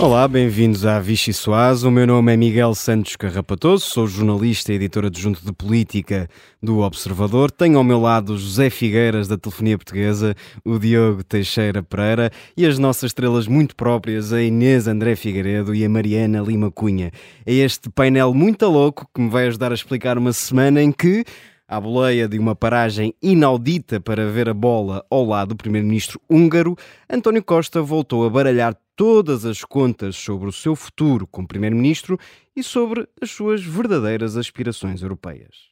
Olá, bem-vindos à Vichy Soaz. O meu nome é Miguel Santos Carrapatoso, sou jornalista e editor adjunto de política do Observador. Tenho ao meu lado José Figueiras, da Telefonia Portuguesa, o Diogo Teixeira Pereira e as nossas estrelas muito próprias, a Inês André Figueiredo e a Mariana Lima Cunha. É este painel muito louco que me vai ajudar a explicar uma semana em que à boleia de uma paragem inaudita para ver a bola ao lado do primeiro-ministro húngaro, António Costa voltou a baralhar todas as contas sobre o seu futuro como primeiro-ministro e sobre as suas verdadeiras aspirações europeias.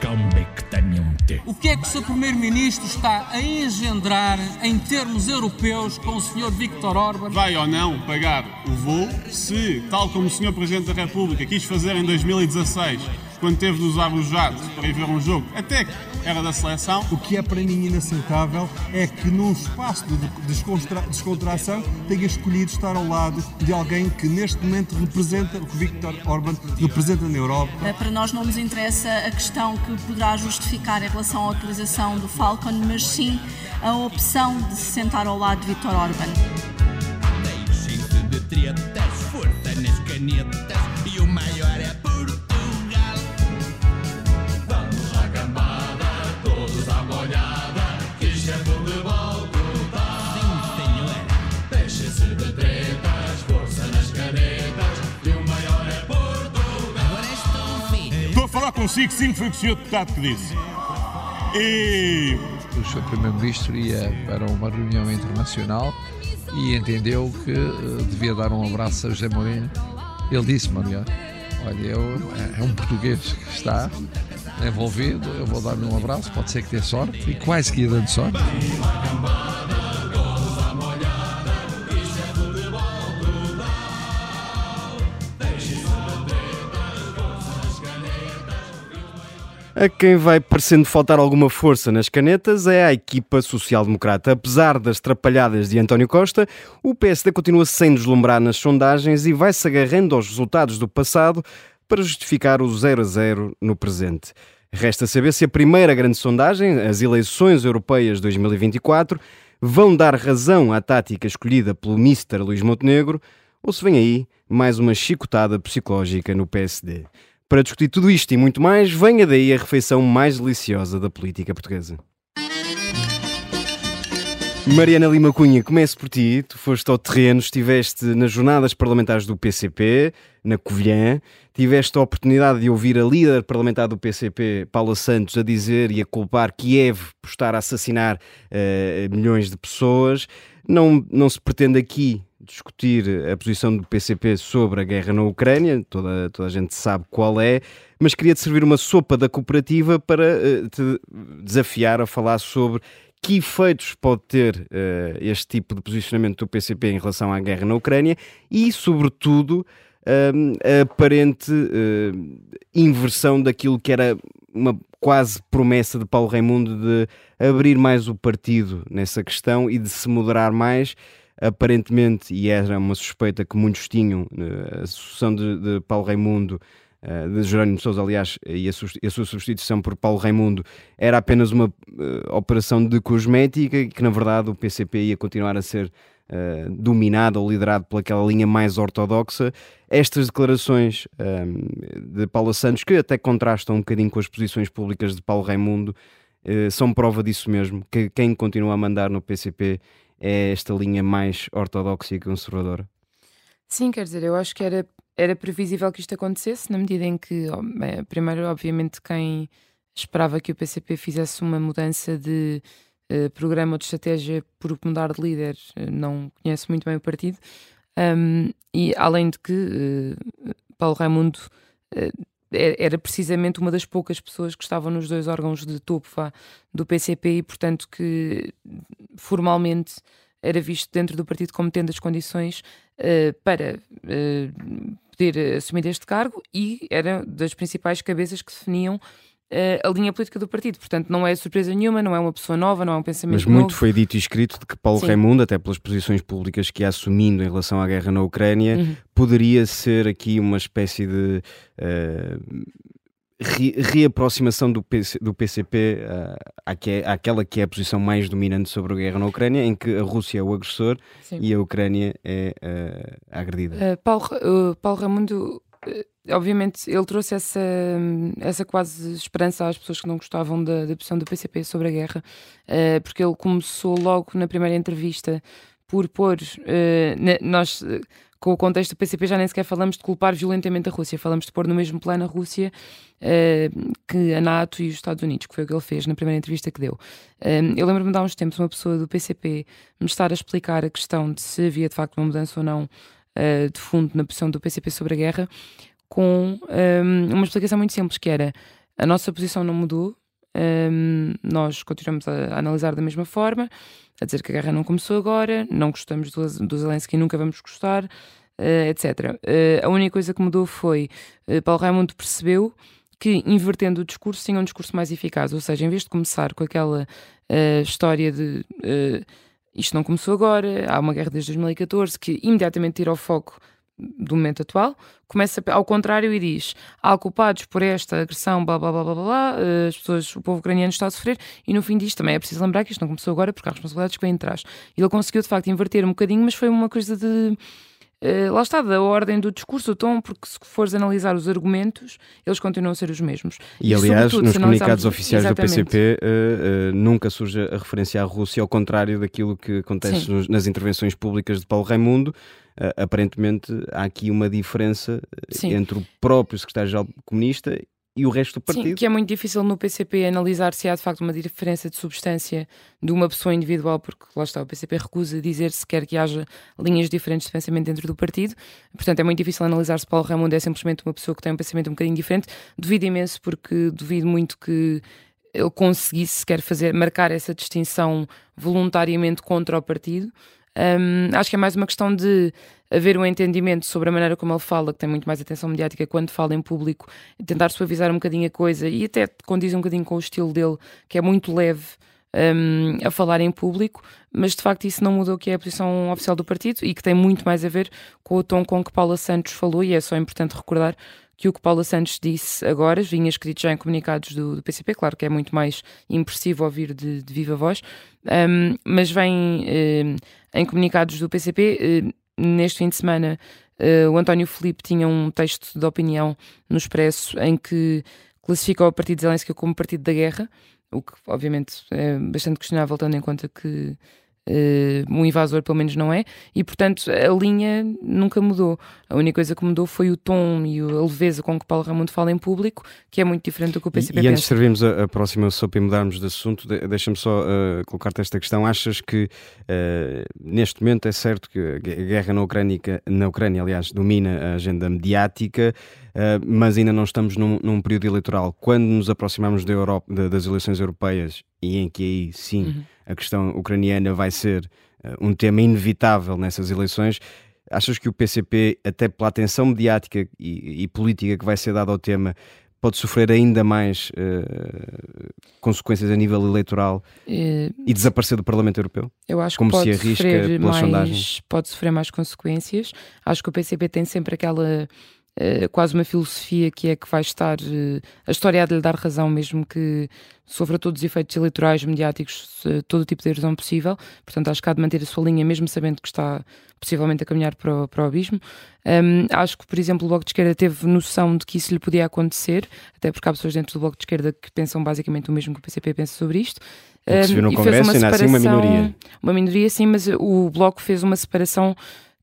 Calmectamente. O que é que o Sr. Primeiro-Ministro está a engendrar em termos europeus com o Sr. Victor Orban? Vai ou não pagar o voo se, tal como o Sr. Presidente da República quis fazer em 2016, quando teve de usar o jato para ir ver um jogo, até que era da seleção. O que é para mim inaceitável é que num espaço de descontra descontração tenha escolhido estar ao lado de alguém que neste momento representa o que Viktor Orban representa na Europa. Eh, para nós não nos interessa a questão que poderá justificar em relação à utilização do Falcon, mas sim a opção de se sentar ao lado de Viktor Orban. Deixem-se de tretas, força nas canetas consigo, sim, foi o senhor deputado que disse. E. O Sr. Primeiro-Ministro ia para uma reunião internacional e entendeu que uh, devia dar um abraço a José Mourinho. Ele disse-me, aliás, olha, eu, é, é um português que está envolvido, eu vou dar-lhe um abraço, pode ser que dê sorte, e quase que ia dando sorte. A quem vai parecendo faltar alguma força nas canetas é a equipa social-democrata. Apesar das trapalhadas de António Costa, o PSD continua sem deslumbrar nas sondagens e vai-se agarrando aos resultados do passado para justificar o 0 a 0 no presente. Resta saber se a primeira grande sondagem, as eleições europeias 2024, vão dar razão à tática escolhida pelo Mister Luís Montenegro ou se vem aí mais uma chicotada psicológica no PSD. Para discutir tudo isto e muito mais, venha daí a refeição mais deliciosa da política portuguesa. Mariana Lima Cunha, comece por ti. Tu foste ao terreno, estiveste nas jornadas parlamentares do PCP, na Covilhã, tiveste a oportunidade de ouvir a líder parlamentar do PCP, Paula Santos, a dizer e a culpar Kiev por estar a assassinar uh, milhões de pessoas. Não, não se pretende aqui discutir a posição do PCP sobre a guerra na Ucrânia, toda, toda a gente sabe qual é, mas queria-te servir uma sopa da cooperativa para uh, te desafiar a falar sobre que efeitos pode ter uh, este tipo de posicionamento do PCP em relação à guerra na Ucrânia e, sobretudo, uh, a aparente inversão daquilo que era uma quase promessa de Paulo Raimundo de abrir mais o partido nessa questão e de se moderar mais aparentemente, e era uma suspeita que muitos tinham, eh, a sucessão de, de Paulo Raimundo, eh, de Jerónimo Sousa, aliás, e a, sua substituição por Paulo Raimundo era apenas uma uh, operação de cosmética e que, na verdade, o PCP ia continuar a ser uh, dominado ou liderado pelaquela linha mais ortodoxa. Estas declarações de Paula Santos, que até contrastam um bocadinho com as posições públicas de Paulo Raimundo, são prova disso mesmo, que quem continua a mandar no PCP é esta linha mais ortodoxa e conservadora? Sim, quer dizer, eu acho que era, era previsível que isto acontecesse, na medida em que, primeiro, obviamente, quem esperava que o PCP fizesse uma mudança de uh, programa ou de estratégia por mudar de líder uh, não conhece muito bem o partido. Um, e além de que uh, Paulo Raimundo era precisamente uma das poucas pessoas que estavam nos dois órgãos de topo vá, do PCP e, portanto, que formalmente era visto dentro do partido como tendo as condições uh, para uh, poder assumir este cargo e era das principais cabeças que definiam a linha política do partido. Portanto, não é surpresa nenhuma, não é uma pessoa nova, não é um pensamento Mas muito novo. foi dito e escrito de que Paulo Sim. Raimundo, até pelas posições públicas que ia assumindo em relação à guerra na Ucrânia, uhum. poderia ser aqui uma espécie de. Uh, re reaproximação do, PC, do PCP uh, àque, àquela que é a posição mais dominante sobre a guerra na Ucrânia, em que a Rússia é o agressor Sim. e a Ucrânia é uh, agredida. Uh, Paulo, Paulo Raimundo, obviamente, ele trouxe essa, essa quase esperança às pessoas que não gostavam da, da posição do PCP sobre a guerra, uh, porque ele começou logo na primeira entrevista por pôr. nós com o contexto do PCP já nem sequer falamos de culpar violentamente a Rússia, falamos de pôr no mesmo plano a Rússia uh, que a NATO e os Estados Unidos, que foi o que ele fez na primeira entrevista que deu. Uh, eu lembro-me de há uns tempos uma pessoa do PCP me estar a explicar a questão de se havia de facto uma mudança ou não uh, de fundo na posição do PCP sobre a guerra, com um, uma explicação muito simples, que era a nossa posição não mudou, um, nós continuamos a, a, analisar da mesma forma, a dizer que a guerra não começou agora, não gostamos do, do Zelensky, nunca vamos gostar, uh, etc. Uh, a única coisa que mudou foi uh, Paulo Raimundo percebeu que, invertendo o discurso, tinha um discurso mais eficaz. Ou seja, em vez de começar com aquela história de isto não começou agora, há uma guerra desde 2014, que imediatamente tira o foco do momento atual, começa ao contrário e diz: há culpados por esta agressão, blá blá blá blá blá, eh, as pessoas, o povo ucraniano está a sofrer, e no fim disto também é preciso lembrar que isto não começou agora porque há responsabilidades que vêm atrás. Ele conseguiu de facto inverter um bocadinho, mas foi uma coisa de. Uh, lá está, da ordem do discurso, o tom, porque se fores analisar os argumentos, eles continuam a ser os mesmos. E, e aliás, nos comunicados oficiais exatamente. do PCP, uh, uh, nunca surge a referência à Rússia, ao contrário daquilo que acontece nos, nas intervenções públicas de Paulo Raimundo aparentemente há aqui uma diferença eh, Sim. entre o próprio secretário-geral comunista e o resto do partido. Sim, que é muito difícil no PCP analisar se há de facto uma diferença de substância de uma pessoa individual, porque lá está, o PCP recusa dizer sequer que haja linhas diferentes de pensamento dentro do partido. Portanto, é muito difícil analisar se Paulo Raimundo é simplesmente uma pessoa que tem um pensamento um bocadinho diferente. Duvido imenso, porque duvido muito que ele conseguisse sequer fazer, marcar essa distinção voluntariamente contra o partido. Um, acho que é mais uma questão de haver um entendimento sobre a maneira como ele fala, que tem muito mais atenção mediática quando fala em público, tentar suavizar um bocadinho a coisa e até condiz um bocadinho com o estilo dele, que é muito leve um, a falar em público, mas de facto isso não mudou que é a posição oficial do partido e que tem muito mais a ver com o tom com que Paula Santos falou, e é só importante recordar que o que Paula Santos disse agora vinha escrito já em comunicados do, do PCP, claro que é muito mais impressivo ouvir de, de viva voz, um, mas vem um, em comunicados do PCP. Um, neste fim de semana, uh, o António Felipe tinha um texto de opinião no Expresso em que classificou o partido de Zelensky como partido da guerra, o que obviamente é bastante questionável, tendo em conta que Uh, um invasor pelo menos não é, e portanto a linha nunca mudou. A única coisa que mudou foi o tom e a leveza com que Paulo Raimundo fala em público, que é muito diferente do que o PCP E, e antes de servirmos a, a, próxima sopa e mudarmos de assunto, de, deixa-me só uh, colocar-te esta questão. Achas que uh, neste momento é certo que a guerra na Ucrânia, na Ucrânia aliás, domina a agenda mediática, mas ainda não estamos num, num, período eleitoral. Quando nos aproximamos da Europa, de, das eleições europeias, e em que aí sim. Uhum a questão ucraniana vai ser uh, um tema inevitável nessas eleições. Achas que o PCP, até pela atenção mediática e, e política que vai ser dada ao tema, pode sofrer ainda mais uh, consequências a nível eleitoral e desaparecer do Parlamento Europeu? Eu acho Como que pode se arrisca sofrer mais, sondagens? Pode sofrer mais consequências. Acho que o PCP tem sempre aquela uh, quase uma filosofia que é que vai estar uh, a história há de lhe dar razão, mesmo que sofra todos os efeitos eleitorais, mediáticos, todo o tipo de erosão possível. Portanto, acho que há de manter a sua linha, mesmo sabendo que está possivelmente a caminhar para o, para o abismo. Um, acho que, por exemplo, o Bloco de Esquerda teve noção de que isso lhe podia acontecer, até porque há pessoas dentro do Bloco de Esquerda que pensam basicamente o mesmo que o PCP pensa sobre isto. O que se viu no Congresso ainda assim uma minoria. Uma minoria, sim, mas o Bloco fez uma separação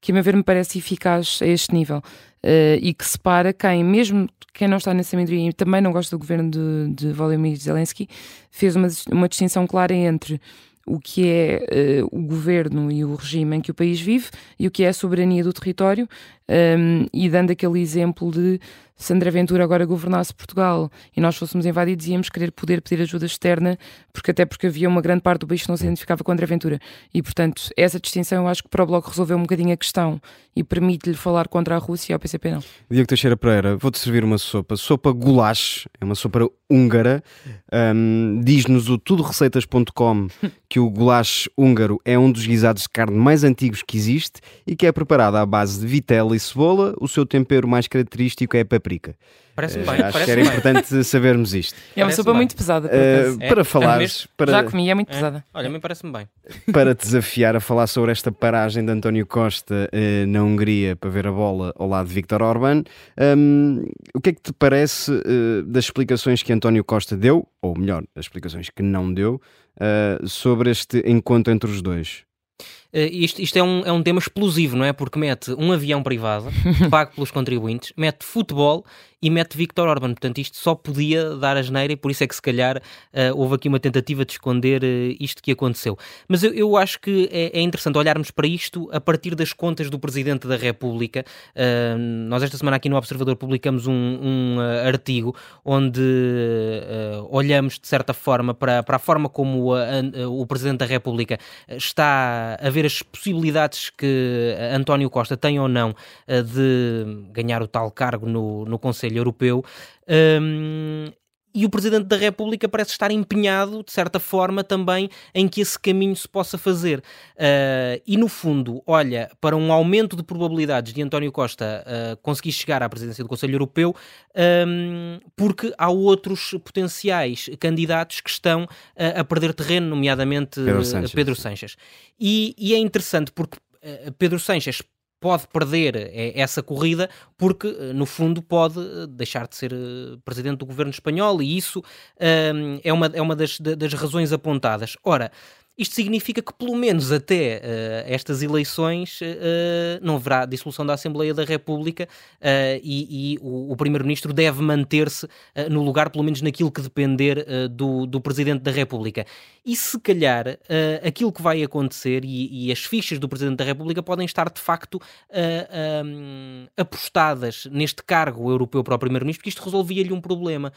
que, a meu ver, me parece eficaz a este nível. Uh, e que separa quem, mesmo quem não está nessa minoria e também não gosta do governo de, de Volodymyr Zelensky, fez uma, uma distinção clara entre o que é uh, o governo e o regime em que o país vive e o que é a soberania do território, um, e dando aquele exemplo de se André Ventura agora governasse Portugal e nós fôssemos invadidos, íamos querer poder pedir ajuda externa, porque até porque havia uma grande parte do país que não se identificava com André Ventura. E, portanto, essa distinção eu acho que para o Bloco resolveu um bocadinho a questão e permite-lhe falar contra a Rússia e ao PCP não. Diego Teixeira Pereira, vou-te servir uma sopa. Sopa goulash, é uma sopa húngara. Um, Diz-nos o tudoreceitas.com que o goulash húngaro é um dos guisados de carne mais antigos que existe e que é preparado à base de vitela e cebola. O seu tempero mais característico é a paprika. Parece-me Uh, bem. acho parece que era importante sabermos isto. É uma sopa bem. muito pesada. Uh. É? para É falares, para, Já comi, é muito É? pesada. Olha, a mim parece-me bem. para te desafiar a falar sobre esta paragem de António Costa eh, na Hungria para ver a bola ao lado de Viktor Orban, hum, o que é que te parece eh, das explicações que António Costa deu, ou melhor, das explicações que não deu, eh, sobre este encontro entre os dois? Eh, isto isto é, um, é um tema explosivo, não é? Porque mete um avião privado, pago pelos contribuintes, mete futebol e mete Viktor Orban. Portanto, isto só podia dar a geneira e por isso é que se calhar eh, houve aqui uma tentativa de esconder eh, isto que aconteceu. Mas eu, eu acho que é, é interessante olharmos para isto a partir das contas do Presidente da República. Eh, nós esta semana aqui no Observador publicamos um, um, artigo onde olhamos de certa forma para, para a forma como a- a- o Presidente da República está a ver as possibilidades que António Costa tem ou não de ganhar o tal cargo no, no Conselho Europeu. Hum, e o Presidente da República parece estar empenhado, de certa forma, também em que esse caminho se possa fazer. Uh, e, no fundo, olha para um aumento de probabilidades de António Costa uh, conseguir chegar à presidência do Conselho Europeu, um, porque há outros potenciais candidatos que estão uh, a perder terreno, nomeadamente Pedro Sánchez. Pedro Sanches. E, e é interessante porque Pedro Sanches pode perder eh, essa corrida porque, eh, no fundo, pode eh, deixar de ser presidente do governo espanhol e isso hum, é uma, é uma das, da- das razões apontadas. Ora, isto significa que, pelo menos até eh, estas eleições, eh, não haverá dissolução da Assembleia da República eh, e, e o, o Primeiro-Ministro deve manter-se no lugar, pelo menos naquilo que depender do, do Presidente da República. E se calhar aquilo que vai acontecer e, e as fichas do Presidente da República podem estar de facto apostadas neste cargo europeu para o Primeiro-Ministro, porque isto resolvia-lhe um problema,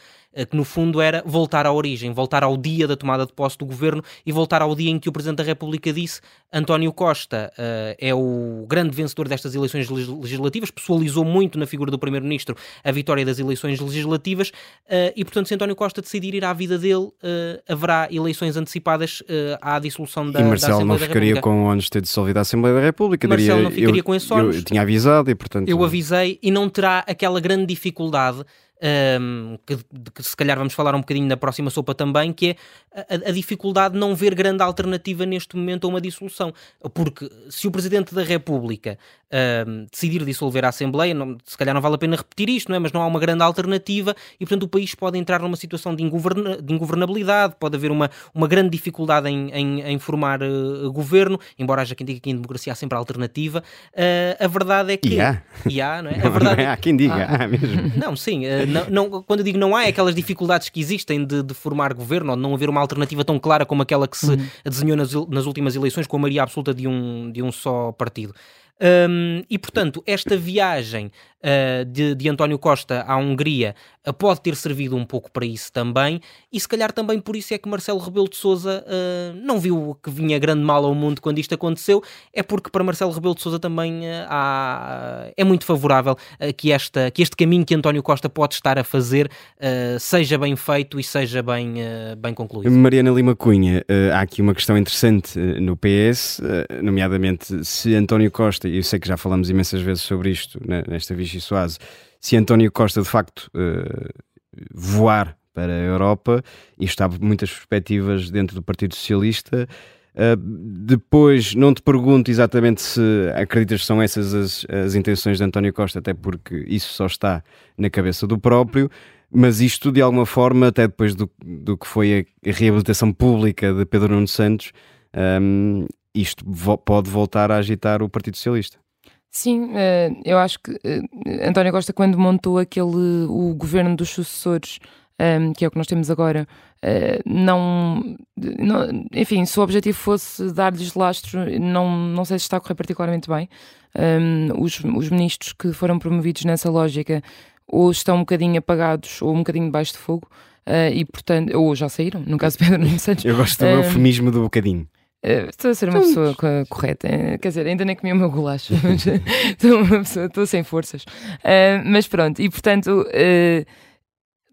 que no fundo era voltar à origem, voltar ao dia da tomada de posse do governo e voltar ao dia em que o Presidente da República disse António Costa eh, é o grande vencedor destas eleições legis- legislativas, pessoalizou muito na figura do Primeiro-Ministro a vitória das eleições legislativas eh, e, portanto, se António Costa decidir ir à vida dele, eh, haverá eleições antecipadas à dissolução da, e da Marcelo não da ficaria República. com ONUs ter dissolvido a Assembleia da República. Marcelo diria, não ficaria eu, com esses ónus. eu tinha avisado e, portanto... Eu avisei e não terá aquela grande dificuldade hum, que, de que se calhar vamos falar um bocadinho na próxima sopa também, que é a, a dificuldade de não ver grande alternativa neste momento a uma dissolução. Porque se o Presidente da República hum, decidir dissolver a Assembleia, não- se calhar não vale a pena repetir isto, não é? mas não há uma grande alternativa e, portanto, o país pode entrar numa situação de, ingoverna- de ingovernabilidade, pode haver uma, uma grande dificuldade em, em, em formar eh, governo, embora haja quem diga que em democracia há sempre alternativa. Eh, a verdade é que. E há. E há, não é? A verdade é há quem diga, há mesmo. não, sim. eh, não, não- quando eu digo não há, é aquelas dificuldades que existem de, de formar governo ou de não haver uma alternativa tão clara como aquela que se desenhou nas, nas últimas eleições com a maioria absoluta de um, de um só partido. Hum, e portanto, esta viagem ah, de, de António Costa à Hungria ah, pode ter servido um pouco para isso também, e se calhar também por isso é que Marcelo Rebelo de Souza não viu que vinha grande mal ao mundo quando isto aconteceu, é porque para Marcelo Rebelo de Souza também há- é muito favorável que, esta, que este caminho que António Costa pode estar a fazer seja bem feito e seja bem, bem concluído. Mariana Lima Cunha, eh, há aqui uma questão interessante eh, no PS, eh, nomeadamente se António Costa, e eu sei que já falamos imensas vezes sobre isto né, nesta Vichy Soase, se António Costa de facto eh, voar para a Europa, e está muitas perspectivas dentro do Partido Socialista. Uh, depois, não te pergunto exatamente se acreditas que são essas as, as intenções de António Costa, até porque isso só está na cabeça do próprio, mas isto de alguma forma, até depois do, do que foi a, reabilitação pública de Pedro Nuno Santos, um, isto vo- pode voltar a agitar o Partido Socialista. Sim, eh, eu acho que eh, António Costa, quando montou aquele o governo dos sucessores, ehm, que é o que nós temos agora, eh, não, não- enfim, se o objetivo fosse dar-lhes lastro, não, não sei se está a correr particularmente bem. um, os, os ministros que foram promovidos nessa lógica ou estão um bocadinho apagados ou um bocadinho debaixo de fogo. Uh, e portanto, ou já saíram, no caso de Pedro Nuno Santos. Eu gosto do uh, eufemismo do bocadinho. Uh, estou a ser uma pessoa correta, quer dizer, ainda nem comi o meu golaço, estou uma pessoa, estou sem forças. mas pronto, e portanto,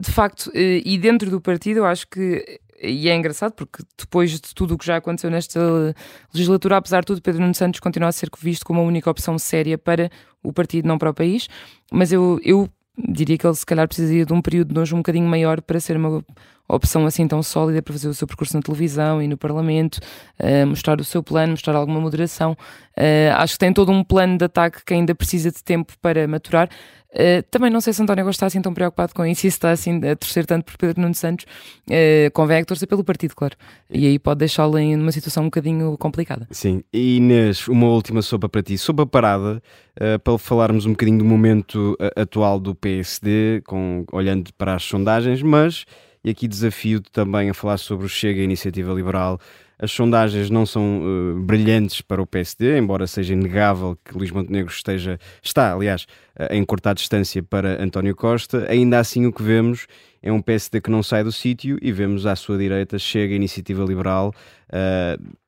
de facto, e dentro do partido, eu acho que e é engraçado porque depois de tudo o que já aconteceu nesta legislatura, apesar de tudo, Pedro Nuno Santos continua a ser visto como a única opção séria para o partido, não para o país. Mas eu, eu diria que ele se calhar precisaria de um período de nojo um bocadinho maior para ser uma opção assim tão sólida para fazer o seu percurso na televisão e no Parlamento, uh, mostrar o seu plano, mostrar alguma moderação. Uh, acho que tem todo um plano de ataque que ainda precisa de tempo para maturar. Uh, também não sei se António Costa está assim tão preocupado com isso e se está assim a torcer tanto por Pedro Nuno Santos. Uh, convém é que torcer pelo partido, claro. E aí pode deixá-lo em uma situação um bocadinho complicada. Sim. E Inês, uma última sopa para ti. Sopa parada, uh, para falarmos um bocadinho do momento atual do PSD, com, olhando para as sondagens, mas, e aqui desafio também a falar sobre o Chega, a Iniciativa Liberal, as sondagens não são uh, brilhantes para o PSD, embora seja inegável que Luís Montenegro esteja, está, aliás, uh, em cortar distância para António Costa. Ainda assim, o que vemos é um PSD que não sai do sítio e vemos à sua direita chega a Iniciativa Liberal uh,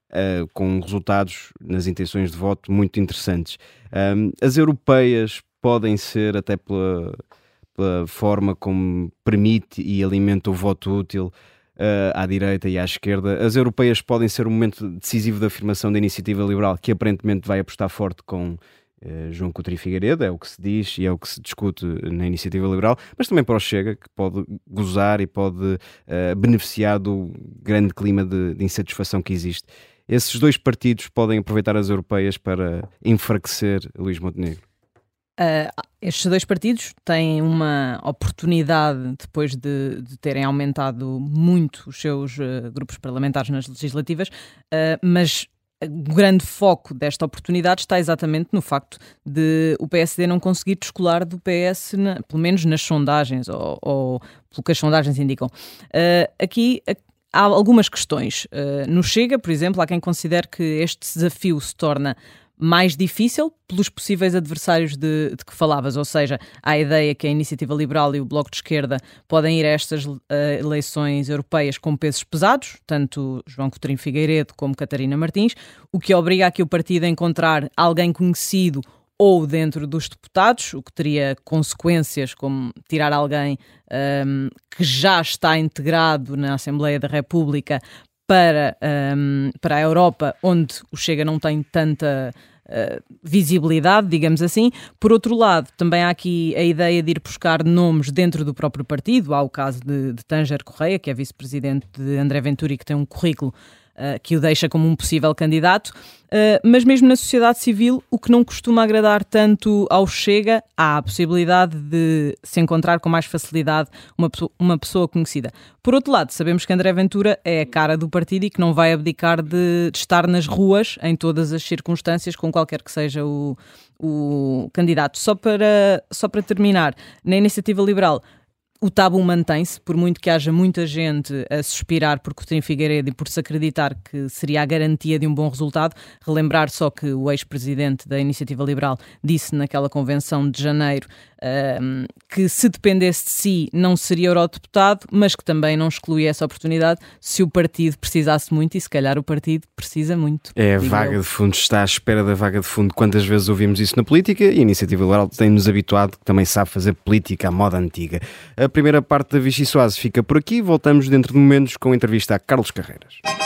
com resultados nas intenções de voto muito interessantes. Um, as europeias podem ser, até pela, pela forma como permite e alimenta o voto útil, uh, à direita e à esquerda. As europeias podem ser um momento decisivo da afirmação da iniciativa liberal, que aparentemente vai apostar forte com uh, João Coutinho Figueiredo, é o que se diz e é o que se discute na iniciativa liberal, mas também para o Chega, que pode gozar e pode uh, beneficiar do grande clima de, de insatisfação que existe. Esses dois partidos podem aproveitar as europeias para enfraquecer Luís Montenegro. Uh, estes dois partidos têm uma oportunidade, depois de, de terem aumentado muito os seus uh, grupos parlamentares nas legislativas, uh, mas o grande foco desta oportunidade está exatamente no facto de o PSD não conseguir descolar do PS, na, pelo menos nas sondagens, ou, ou pelo que as sondagens indicam. aqui há algumas questões. no Chega, por exemplo, há quem considere que este desafio se torna mais difícil pelos possíveis adversários de, de, que falavas, ou seja, a ideia que a Iniciativa Liberal e o Bloco de Esquerda podem ir a estas uh, eleições europeias com pesos pesados, tanto João Coutinho Figueiredo como Catarina Martins, o que obriga aqui o partido a encontrar alguém conhecido ou dentro dos deputados, o que teria consequências como tirar alguém um, ehm, que já está integrado na Assembleia da República para, um, para a Europa, onde o Chega não tem tanta uh, visibilidade, digamos assim. Por outro lado, também há aqui a ideia de ir buscar nomes dentro do próprio partido. Há o caso de, de Tanger Correia, que é vice-presidente de André Ventura e que tem um currículo uh, que o deixa como um possível candidato. Uh, mas mesmo na sociedade civil, o que não costuma agradar tanto ao Chega, há a possibilidade de se encontrar com mais facilidade uma, uma pessoa conhecida. Por outro lado, sabemos que André Ventura é a cara do partido e que não vai abdicar de, de estar nas ruas em todas as circunstâncias, com qualquer que seja o, o candidato. Só para, só para terminar, na iniciativa liberal, o tabu mantém-se, por muito que haja muita gente a suspirar por Coutinho Figueiredo e por se acreditar que seria a garantia de um bom resultado. Relembrar só que o ex-presidente da Iniciativa Liberal disse naquela convenção de janeiro uh, que se dependesse de si não seria eurodeputado, mas que também não excluía essa oportunidade se o partido precisasse muito e se calhar o partido precisa muito. É a vaga eu. de fundo, está à espera da vaga de fundo. Quantas vezes ouvimos isso na política e a Iniciativa Liberal tem-nos habituado que também sabe fazer política à moda antiga. A primeira parte da Vichy Soase fica por aqui, voltamos dentro de momentos com a entrevista a Carlos Carreiras.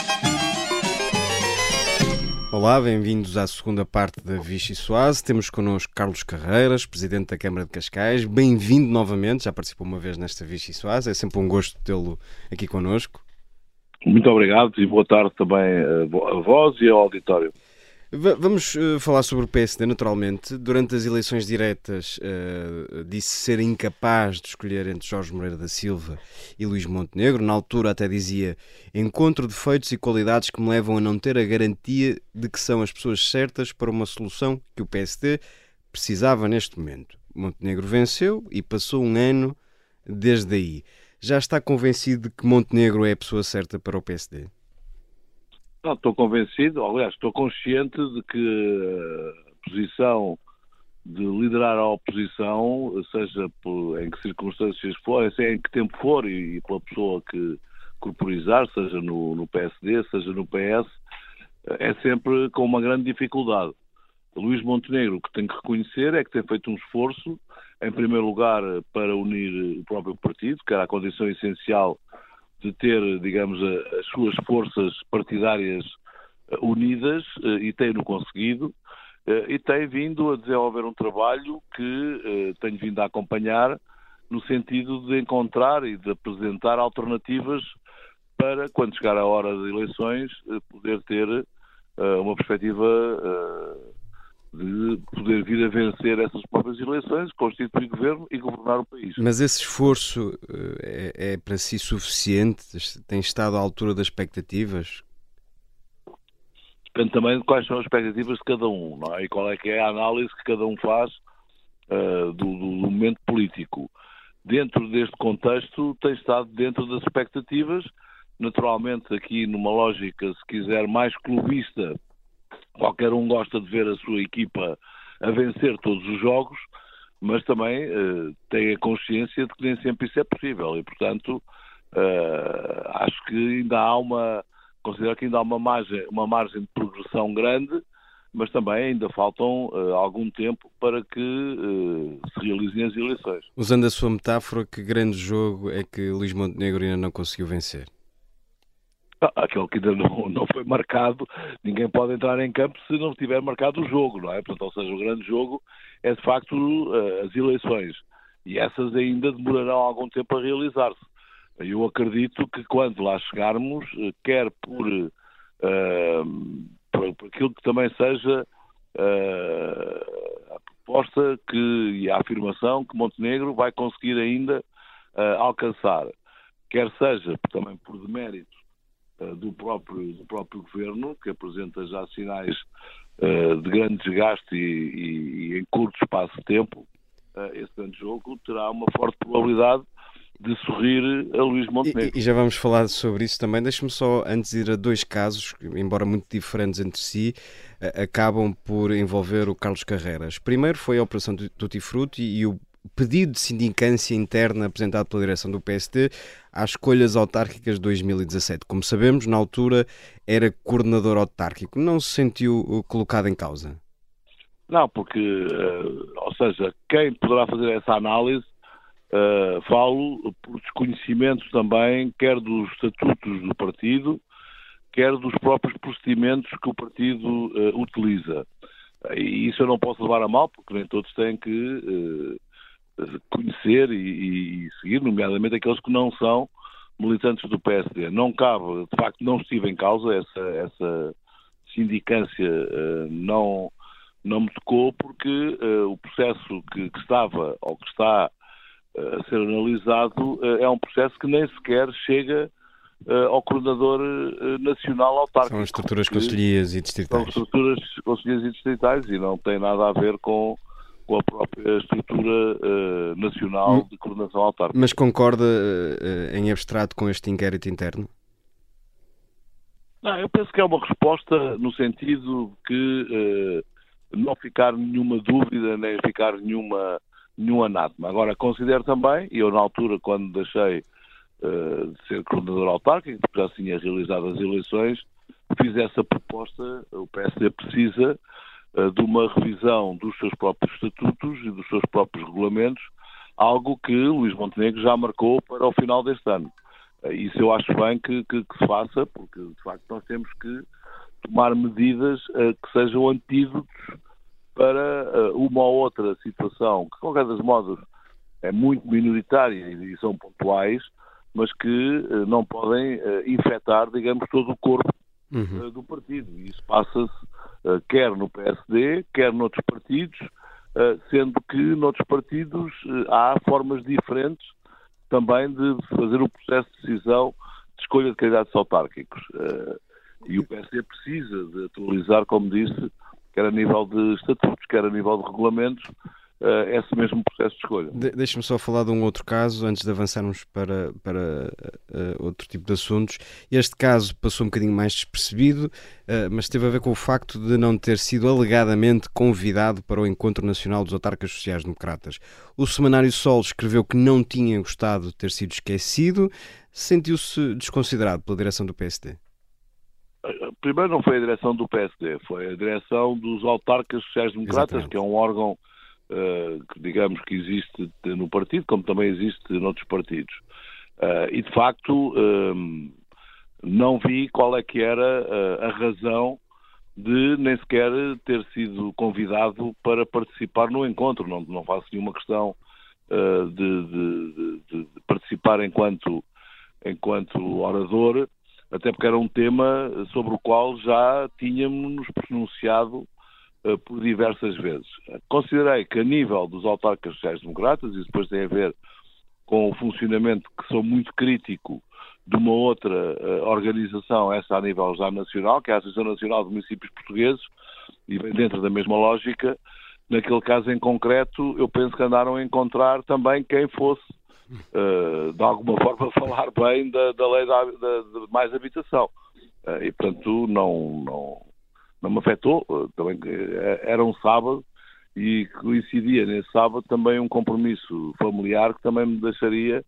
Olá, bem-vindos à segunda parte da Vichy Soase. Temos connosco Carlos Carreiras, Presidente da Câmara de Cascais. Bem-vindo novamente, já participou uma vez nesta Vichy Soase. É sempre um gosto tê-lo aqui connosco. Muito obrigado e boa tarde também a vós e ao auditório. Vamos uh, falar sobre o PSD, naturalmente. Durante as eleições diretas, uh, disse ser incapaz de escolher entre Jorge Moreira da Silva e Luís Montenegro. Na altura, até dizia: encontro defeitos e qualidades que me levam a não ter a garantia de que são as pessoas certas para uma solução que o PSD precisava neste momento. Montenegro venceu e passou um ano desde aí. Já está convencido de que Montenegro é a pessoa certa para o PSD? Não, estou convencido, aliás, estou consciente de que a posição de liderar a oposição, seja por, em que circunstâncias for, em que tempo for e, e pela pessoa que corporizar, seja no, no, PSD, seja no PS, é sempre com uma grande dificuldade. Luís Montenegro, o que tem que reconhecer é que tem feito um esforço, em primeiro lugar, para unir o próprio partido, que era a condição essencial de ter, digamos, as suas forças partidárias eh, unidas eh, e tem-no conseguido eh, e tem vindo a desenvolver um trabalho que tenho vindo a acompanhar no sentido de encontrar e de apresentar alternativas para, quando chegar a hora de eleições, poder ter uma perspectiva de poder vir a vencer essas próprias eleições, constituir governo e governar o país. Mas esse esforço eh, é, é para si suficiente? Tem estado à altura das expectativas? Depende também de quais são as expectativas de cada um não é? e qual é que é a análise que cada um faz uh, do, do momento político. Dentro deste contexto, tem estado dentro das expectativas, naturalmente aqui numa lógica, se quiser, mais clubista Qualquer um gosta de ver a sua equipa a vencer todos os jogos, mas também uh, tem a consciência de que nem sempre isso é possível e, portanto, uh, acho que ainda há uma, considero que ainda há uma margem, uma margem de progressão grande, mas também ainda faltam uh, algum tempo para que se realizem as eleições. Usando a sua metáfora, que grande jogo é que Luís Montenegro ainda não conseguiu vencer? aquele que ainda não, não foi marcado, ninguém pode entrar em campo se não tiver marcado o jogo, não é? Portanto, ou seja, o grande jogo é de facto uh, as eleições e essas ainda demorarão algum tempo a realizar-se. Eu acredito que quando lá chegarmos, uh, quer por, uh, por, por, aquilo que também seja a proposta que, e a afirmação que Montenegro vai conseguir ainda alcançar, quer seja também por demérito eh, do próprio, do próprio governo, que apresenta já sinais uh, de grande desgaste e, e, e, em curto espaço de tempo, uh, esse grande jogo terá uma forte probabilidade de sorrir a Luís Montenegro. E, e já vamos falar sobre isso também. Deixe-me só, antes ir a dois casos, embora muito diferentes entre si, acabam por envolver o Carlos Carreiras. Primeiro foi a Operação Tutti Frutti e o pedido de sindicância interna apresentado pela direção do PSD às escolhas autárquicas de 2017. Como sabemos, na altura era coordenador autárquico. Não se sentiu uh, colocado em causa? Não, porque, uh, ou seja, quem poderá fazer essa análise, uh, falo por desconhecimento também, quer dos estatutos do partido, quer dos próprios procedimentos que o partido utiliza. E isso eu não posso levar a mal, porque nem todos têm que conhecer e, e, seguir, nomeadamente aqueles que não são militantes do PSD. Não cabe, de facto, não estive em causa essa, essa sindicância, uh, não, não me tocou porque uh, o processo que, que, estava ou que está uh, a ser analisado é um processo que nem sequer chega ao coordenador nacional autárquico. São estruturas conselhias e distritais. São estruturas conselhias e distritais e não tem nada a ver com com a própria estrutura uh, nacional hum. de coordenação autárquica. Mas concorda uh, em abstrato com este inquérito interno? Não, eu penso que é uma resposta no sentido que uh, não ficar nenhuma dúvida, nem ficar nenhuma, nenhum anátema. Agora, considero também, e eu na altura, quando deixei de ser coordenador autárquico, porque já tinha realizado as eleições, fiz essa proposta, o PSD precisa de uma revisão dos seus próprios estatutos e dos seus próprios regulamentos algo que Luís Montenegro já marcou para o final deste ano. Isso eu acho bem que, que, que se faça, porque de facto nós temos que tomar medidas uh, que sejam antídotos para uh, uma ou outra situação, que, de qualquer das modos, é muito minoritária e, são pontuais, mas que uh, não podem infectar, digamos, todo o corpo uhum. do partido. E isso passa-se quer no PSD, quer noutros partidos, sendo que noutros partidos há formas diferentes também de fazer o processo de decisão de escolha de candidatos autárquicos. E o PSD precisa de atualizar, como disse, quer a nível de estatutos, quer a nível de regulamentos, uh, esse mesmo processo de escolha. De Deixe-me só falar de um outro caso, antes de avançarmos para, para uh, outro tipo de assuntos. Este caso passou um bocadinho mais despercebido, uh, mas teve a ver com o facto de não ter sido alegadamente convidado para o Encontro Nacional dos Autarcas Sociais-Democratas. O Semanário Sol escreveu que não tinha gostado de ter sido esquecido. Sentiu-se desconsiderado pela direção do PSD? primeiro não foi a direção do PSD, foi a direção dos autarcas sociais-democratas, que é um órgão que, digamos, que existe no partido, como também existe noutros partidos. Uh, e, de facto, uh, não vi qual é que era a razão de nem sequer ter sido convidado para participar no encontro. Não, não faço nenhuma questão de, de, de, participar enquanto, enquanto orador, até porque era um tema sobre o qual já tínhamos pronunciado por diversas vezes. Considerei que a nível dos autarcas sociais-democratas, e depois tem a ver com o funcionamento que sou muito crítico de uma outra uh, organização, essa a nível já nacional, que é a Associação Nacional de Municípios Portugueses, e dentro da mesma lógica, naquele caso em concreto, eu penso que andaram a encontrar também quem fosse uh, de alguma forma, falar bem da, da lei da, da, de mais habitação. Uh, e, portanto, não, não, não me afetou. Uh, também era um sábado e coincidia nesse sábado também um compromisso familiar que também me deixaria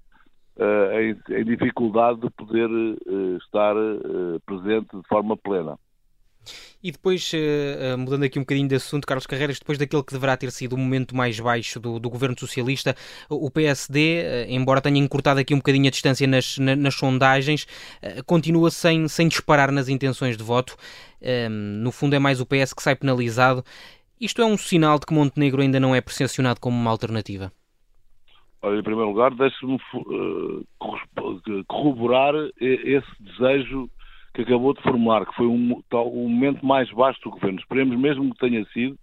em, em, dificuldade de poder estar presente de forma plena. E depois, uh, mudando aqui um bocadinho de assunto, Carlos Carreiras, depois daquele que deverá ter sido o momento mais baixo do, do governo socialista, o PSD, eh, embora tenha encurtado aqui um bocadinho a distância nas, na, nas sondagens, continua sem, sem disparar nas intenções de voto. Ehm, no fundo, é mais o PS que sai penalizado. Isto é um sinal de que Montenegro ainda não é percepcionado como uma alternativa? Olha, em primeiro lugar, deixe-me corroborar esse desejo que acabou de formular, que foi um, tal, um momento mais baixo do governo. Esperemos mesmo que tenha sido,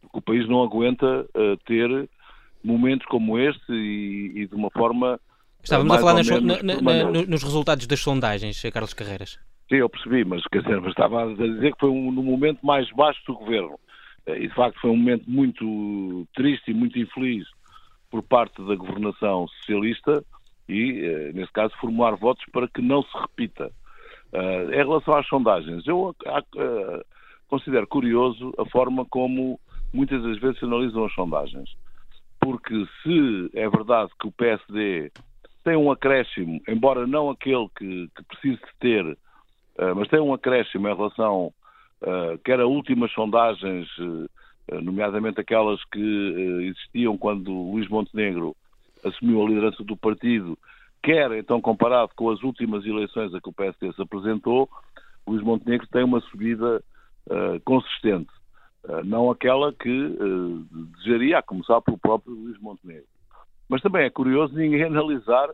porque o país não aguenta uh, ter momentos como este e, e de uma forma. Estávamos a falar nas, na, na, nos resultados das sondagens, Carlos Carreiras. Sim, eu percebi, mas, quer dizer, estava a dizer que foi um, no momento mais baixo do governo. Eh, e de facto foi um momento muito triste e muito infeliz por parte da governação socialista e, eh, nesse caso, formular votos para que não se repita. Uh, em relação às sondagens, eu uh, considero curioso a forma como muitas das vezes se analisam as sondagens. Porque se é verdade que o PSD tem um acréscimo, embora não aquele que, que precise de ter, uh, mas tem um acréscimo em relação, quer a últimas sondagens, nomeadamente aquelas que existiam quando Luís Montenegro assumiu a liderança do partido quer então comparado com as últimas eleições a que o PSD se apresentou, Luís Montenegro tem uma subida uh, consistente, uh, não aquela que uh, desejaria, a começar pelo próprio Luís Montenegro. Mas também é curioso ninguém analisar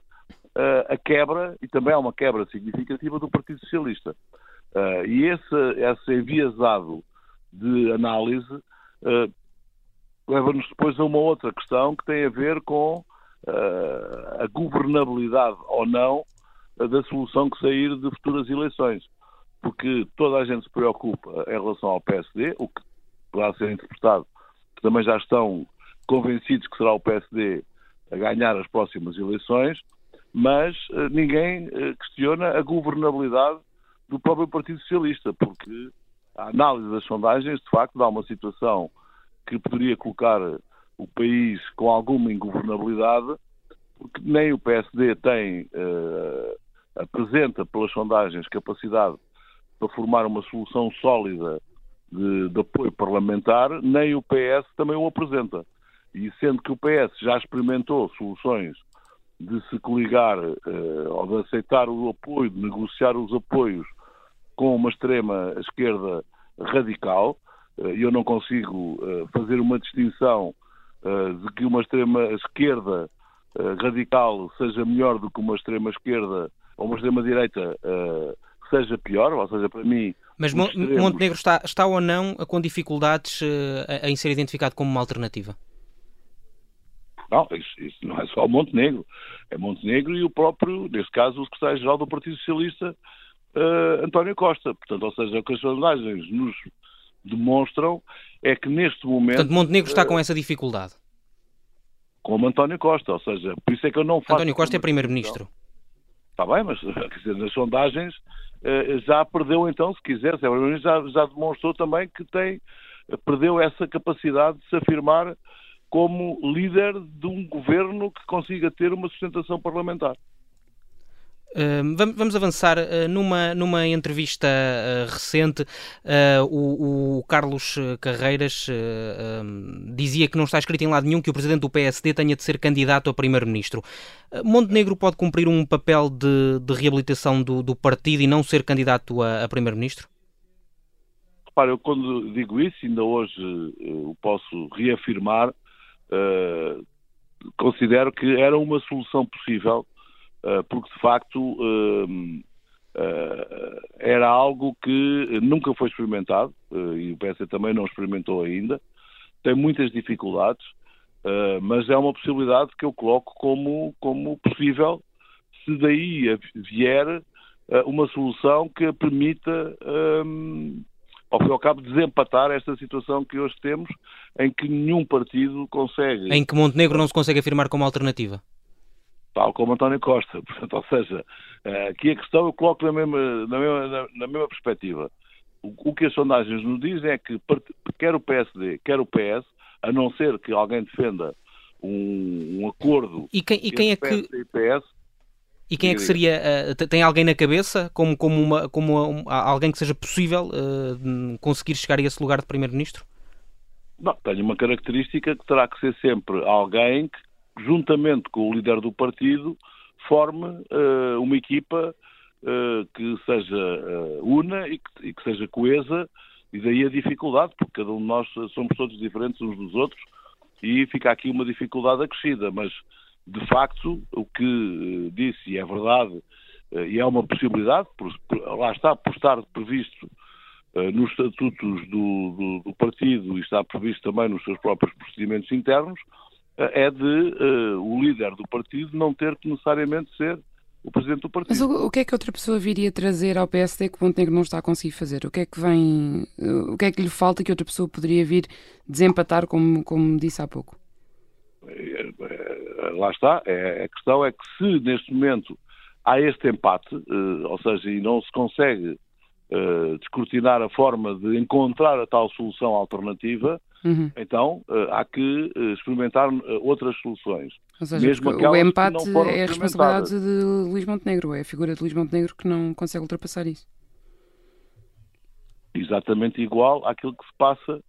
a quebra, e também há uma quebra significativa do Partido Socialista. e esse, esse enviesado de análise leva-nos depois a uma outra questão que tem a ver com a governabilidade ou não da solução que sair de futuras eleições. Porque toda a gente se preocupa em relação ao PSD, o que poderá ser interpretado, que também já estão convencidos que será o PSD a ganhar as próximas eleições, mas uh, ninguém uh, questiona a governabilidade do próprio Partido Socialista, porque a análise das sondagens, de facto, dá uma situação que poderia colocar o país com alguma ingovernabilidade, porque nem o PSD tem, uh, apresenta pelas sondagens capacidade para formar uma solução sólida de, de, apoio parlamentar, nem o PS também o apresenta. E sendo que o PS já experimentou soluções de se coligar uh, ou de aceitar o apoio, de negociar os apoios com uma extrema esquerda radical, uh, eu não consigo fazer uma distinção de que uma extrema esquerda radical seja melhor do que uma extrema esquerda ou uma extrema direita seja pior, ou seja, para mim. Mas extremos... Montenegro está, está ou não com dificuldades em ser identificado como uma alternativa? Não, isso, isso, não é só o Montenegro. É Montenegro e o próprio, neste caso, o secretário-geral do Partido Socialista, uh, António Costa. Portanto, ou seja, o que as sondagens nos demonstram é que neste momento. Portanto, Montenegro está uh, com essa dificuldade. Como António Costa, ou seja, por isso é que eu não faço. António Costa é primeiro-ministro. Está bem, mas dizer, nas sondagens uh, já perdeu, então, se quiser, se é já, já demonstrou também que tem, perdeu essa capacidade de se afirmar como líder de um governo que consiga ter uma sustentação parlamentar. Vamos avançar uh, numa, numa entrevista uh, recente o, o, Carlos Carreiras dizia que não está escrito em lado nenhum que o presidente do PSD tenha de ser candidato a primeiro-ministro Montenegro pode cumprir um papel de, de reabilitação do, do, partido e não ser candidato a, a primeiro-ministro? Repara, eu quando digo isso, ainda hoje o posso reafirmar uh, considero que era uma solução possível, porque de facto uh, era algo que nunca foi experimentado e o PS também não experimentou ainda. Tem muitas dificuldades, mas é uma possibilidade que eu coloco como, como possível se daí vier uma solução que permita ao fim e ao cabo, desempatar esta situação que hoje temos, em que nenhum partido consegue. Em que Montenegro não se consegue afirmar como alternativa? Tal como António Costa. Portanto, ou seja, eh, aqui a questão eu coloco na mesma, na mesma, na mesma perspectiva. O, o que as sondagens nos dizem é que quer o PSD, quer o PS, a não ser que alguém defenda um, um acordo e quem, e quem é que PS, e quem é que seria? Uh, tem alguém na cabeça como, como, uma, como uma, alguém que seja possível uh, conseguir chegar a esse lugar de Primeiro-Ministro? Não, tenho uma característica que terá que ser sempre alguém que, juntamente com o líder do partido, forme uh, uma equipa que seja una e que, e que seja coesa, e daí a dificuldade, porque cada um de nós somos todos diferentes uns dos outros, e fica aqui uma dificuldade acrescida, mas de facto, o que eh, disse, e é verdade, eh, e é uma possibilidade, por, lá está, por estar previsto uh, nos estatutos do, do, do, partido e está previsto também nos seus próprios procedimentos internos, uh, é de uh, o líder do partido não ter que necessariamente ser o presidente do partido. Mas o, o, que é que outra pessoa viria trazer ao PSD que o Montenegro não está a conseguir fazer? O que é que vem, o que é que lhe falta que outra pessoa poderia vir desempatar, como, como disse há pouco? lá está, é, a questão é que se neste momento há este empate, ou seja, e não se consegue uh, descortinar a forma de encontrar a tal solução alternativa, uhum. então uh, há que experimentar outras soluções. Ou seja, Mesmo o empate é a responsabilidade de Luís Montenegro, é a figura de Luís Montenegro que não consegue ultrapassar isso. Exatamente igual àquilo que se passa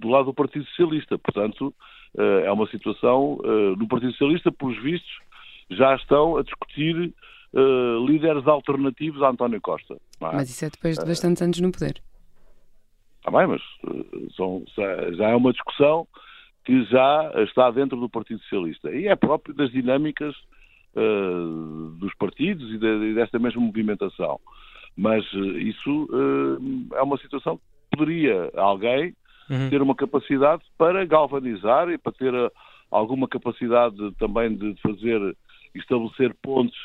do lado do Partido Socialista. Portanto, eh, é uma situação no eh, Partido Socialista, pelos vistos, já estão a discutir uh, líderes alternativos a António Costa. É? Mas isso é depois de bastantes anos no poder. Está bem, mas são, já é uma discussão que já está dentro do Partido Socialista. E é próprio das dinâmicas uh, dos partidos e, de, e, desta mesma movimentação. Mas uh, isso é uma situação que poderia alguém uhum. ter uma capacidade para galvanizar e para ter eh, alguma capacidade também de fazer, estabelecer pontos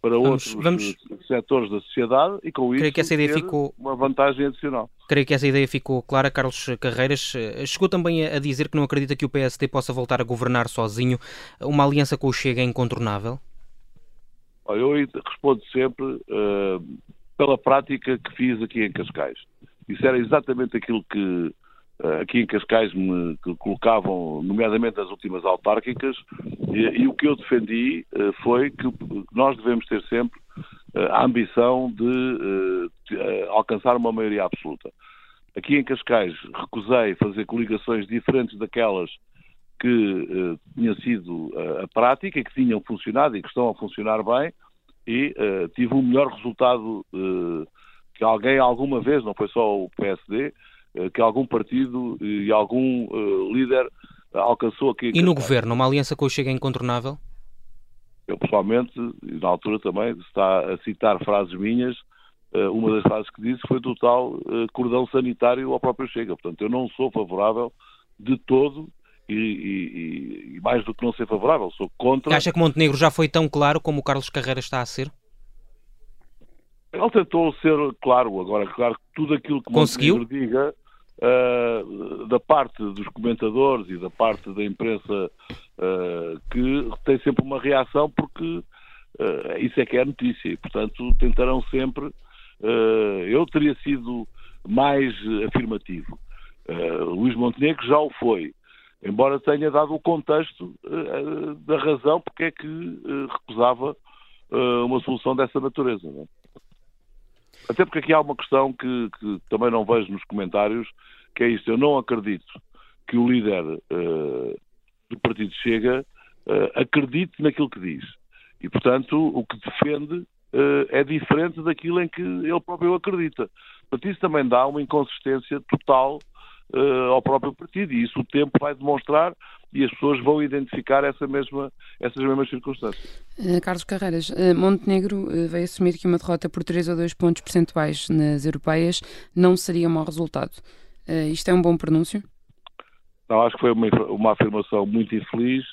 para vamos, outros vamos... setores da sociedade e com Creio isso que essa ideia ficou... uma vantagem adicional. Creio que essa ideia ficou clara. Carlos Carreiras eh, chegou também a dizer que não acredita que o PSD possa voltar a governar sozinho. Uma aliança com o Chega é incontornável? Eu respondo sempre uh, pela prática que fiz aqui em Cascais. Isso era exatamente aquilo que eh, aqui em Cascais me colocavam, nomeadamente as últimas autárquicas, e, e o que eu defendi uh, foi que nós devemos ter sempre uh, a ambição de, de alcançar uma maioria absoluta. Aqui em Cascais recusei fazer coligações diferentes daquelas que tinha sido a prática e que tinham funcionado e que estão a funcionar bem e tive um melhor resultado que alguém alguma vez, não foi só o PSD, que algum partido e algum líder alcançou aqui. E no governo, uma aliança com o Chega é incontornável? Eu pessoalmente, e na altura também, está a citar frases minhas, uma das frases que disse foi total cordão sanitário ao próprio Chega. Portanto, eu não sou favorável de todo e, e, e, mais do que não ser favorável, sou contra. Acha que Montenegro já foi tão claro como o Carlos Carreira está a ser? Ele tentou ser claro, agora, claro que tudo aquilo que Conseguiu? Montenegro diga, uh, da parte dos comentadores e da parte da imprensa, uh, que tem sempre uma reação, porque uh, isso é que é notícia, e portanto tentarão sempre. eu teria sido mais afirmativo. Luís Montenegro já o foi embora tenha dado o contexto da razão porque é que recusava uma solução dessa natureza. É? Até porque aqui há uma questão que, que, também não vejo nos comentários, que é isto. Eu não acredito que o líder do Partido Chega acredite naquilo que diz. E, portanto, o que defende é diferente daquilo em que ele próprio acredita. Portanto, isso também dá uma inconsistência total uh, ao próprio partido. E isso o tempo vai demonstrar e as pessoas vão identificar essa mesma, essas mesmas circunstâncias. Uh, Carlos Carreiras, uh, Montenegro veio assumir que uma derrota por 3 ou 2 pontos percentuais nas europeias não seria um mau resultado. isto é um bom pronúncio? Não, acho que foi uma, uma afirmação muito infeliz,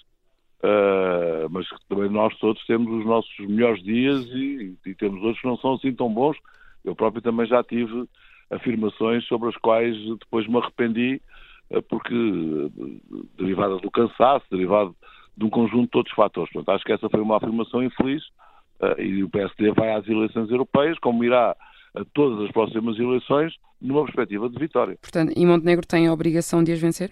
mas também nós todos temos os nossos melhores dias e, e temos outros que não são assim tão bons. Eu próprio também já tive afirmações sobre as quais depois me arrependi, eh, porque eh, derivada do cansaço, derivado de um conjunto de outros fatores. Portanto, acho que essa foi uma afirmação infeliz eh, e o PSD vai às eleições europeias, como irá a todas as próximas eleições, numa perspectiva de vitória. Portanto, e Montenegro tem a obrigação de as vencer?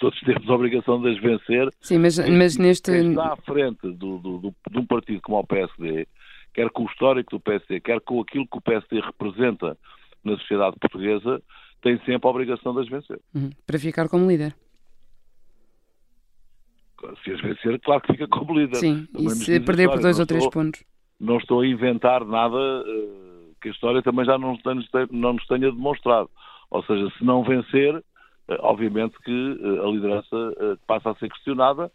todos temos a obrigação de as vencer. Sim, mas, mas neste. Quem está à frente do, do, do, de um partido como o PSD quer com o histórico do PSD, quer com aquilo que o PSD representa na sociedade portuguesa, tem sempre a obrigação de as vencer. Uhum. Para ficar como líder. Se as vencer, claro que fica como líder. Sim, e se perder por dois ou três estou, pontos. Não estou a inventar nada uh, que a história também já não nos, tenha, não nos tenha demonstrado. Ou seja, se não vencer, uh, obviamente que uh, a liderança passa a ser questionada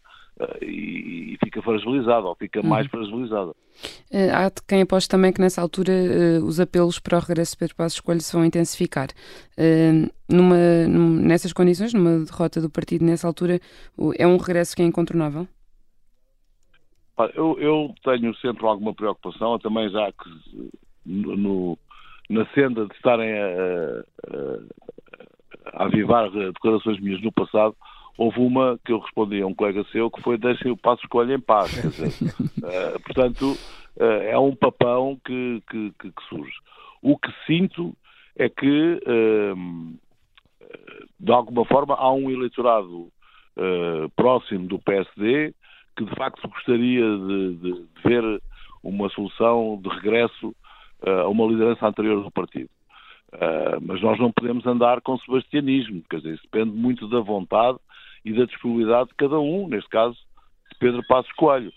e, e, fica fragilizada, ou fica uhum. mais fragilizada. Uh, há quem aposte também que nessa altura uh, os apelos para o regresso de Pedro Passos Coelho se vão intensificar. numa, num, nessas condições, numa derrota do partido nessa altura, é um regresso que é incontornável? Eu, eu tenho sempre alguma preocupação, também já que no, na senda de estarem a, a, a avivar declarações minhas no passado, houve uma que eu respondi a um colega seu que foi deixem o passo escolha em paz. Dizer, uh, portanto, uh, é um papão que, que, que, surge. O que sinto é que, uh, de alguma forma, há um eleitorado próximo do PSD que, de facto, gostaria de, de, de ver uma solução de regresso a uma liderança anterior do partido. Uh, mas nós não podemos andar com sebastianismo, quer dizer, isso depende muito da vontade e da disponibilidade de cada um, neste caso, Pedro Passos Coelho.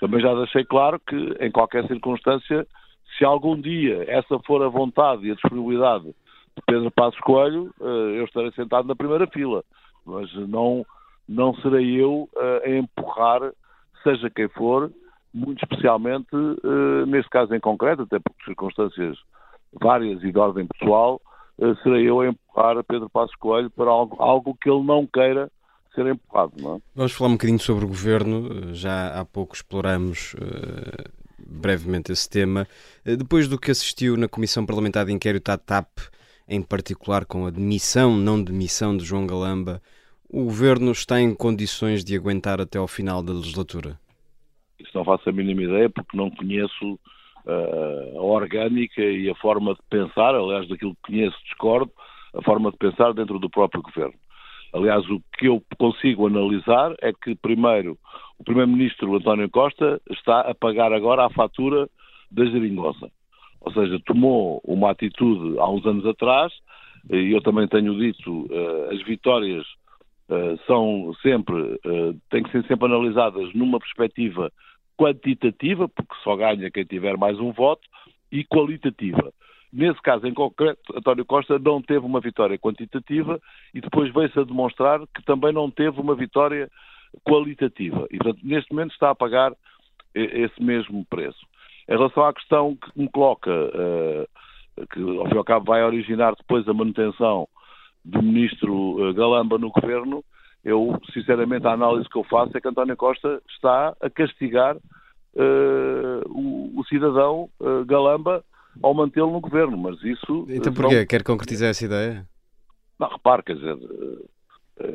Também já deixei claro que, em qualquer circunstância, se algum dia essa for a vontade e a disponibilidade de Pedro Passos Coelho, eh, eu estarei sentado na primeira fila. Mas não, não serei eu eh, a empurrar, seja quem for, muito especialmente eh, neste caso em concreto, até por circunstâncias várias e de ordem pessoal, serei eu a empurrar Pedro Passos Coelho para algo, algo que ele não queira ser empurrado. Não é? Vamos falar um bocadinho sobre o governo. Já há pouco exploramos uh, brevemente esse tema. Uh, depois do que assistiu na Comissão Parlamentar de Inquérito à TAP, em particular com a demissão, não demissão de João Galamba, o governo está em condições de aguentar até ao final da legislatura? Isso não faço a mínima ideia, porque não conheço uh, a orgânica e a forma de pensar, aliás, daquilo que conheço, discordo, a forma de pensar dentro do próprio governo. Aliás, o que eu consigo analisar é que, primeiro, o Primeiro-Ministro António Costa está a pagar agora a fatura da geringonça. Ou seja, tomou uma atitude há uns anos atrás, e eu também tenho dito, eh, as vitórias uh, são sempre, uh, têm que ser sempre analisadas numa perspectiva quantitativa, porque só ganha quem tiver mais um voto, e qualitativa. Nesse caso em concreto, António Costa não teve uma vitória quantitativa e depois veio-se a demonstrar que também não teve uma vitória qualitativa. E, portanto, neste momento está a pagar esse mesmo preço. Em relação à questão que me coloca, uh, que ao fim e ao cabo vai originar depois a manutenção do ministro uh, Galamba no governo, eu, sinceramente, a análise que eu faço é que António Costa está a castigar uh, o, o, cidadão Galamba ao mantê-lo no governo, mas isso... Então porquê? Não... Quer concretizar essa ideia? Não, repare, quer dizer,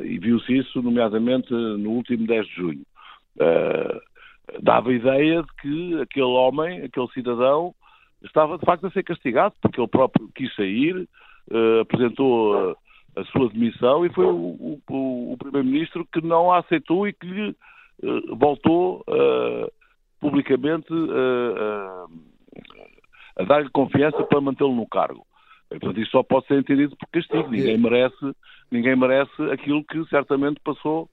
e viu-se isso, nomeadamente, no último 10 de junho dava a ideia de que aquele homem, aquele cidadão, estava de facto a ser castigado, porque ele próprio quis sair, apresentou a, sua demissão e foi o, o, o Primeiro-Ministro que não a aceitou e que lhe voltou publicamente a dar-lhe confiança para mantê-lo no cargo. Portanto, isto só pode ser entendido por castigo. Ninguém merece, ninguém merece aquilo que certamente passou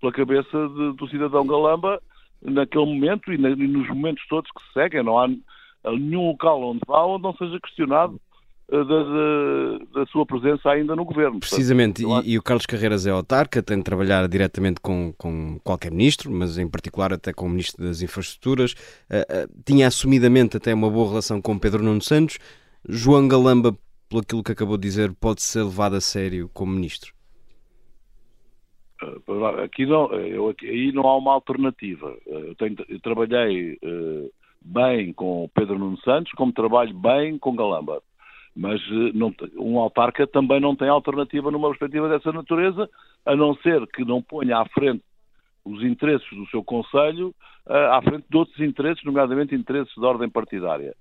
pela cabeça de, do cidadão Galamba naquele momento e, na, e, nos momentos todos que se seguem. Não há nenhum local onde vá onde não seja questionado da, da, da, sua presença ainda no governo. Precisamente, e, e, o Carlos Carreiras é autarca, tem de trabalhar diretamente com, com qualquer ministro, mas em particular até com o ministro das Infraestruturas. Uh, uh, tinha assumidamente até uma boa relação com Pedro Nuno Santos. João Galamba, pelo aquilo que acabou de dizer, pode ser levado a sério como ministro? Aqui não, eu, aqui, aí não há uma alternativa. Eu, tenho, eu trabalhei bem com Pedro Nuno Santos, como trabalho bem com Galamba. Mas uh, não, um autarca também não tem alternativa numa perspectiva dessa natureza, a não ser que não ponha à frente os interesses do seu Conselho uh, à frente de outros interesses, nomeadamente interesses de ordem partidária.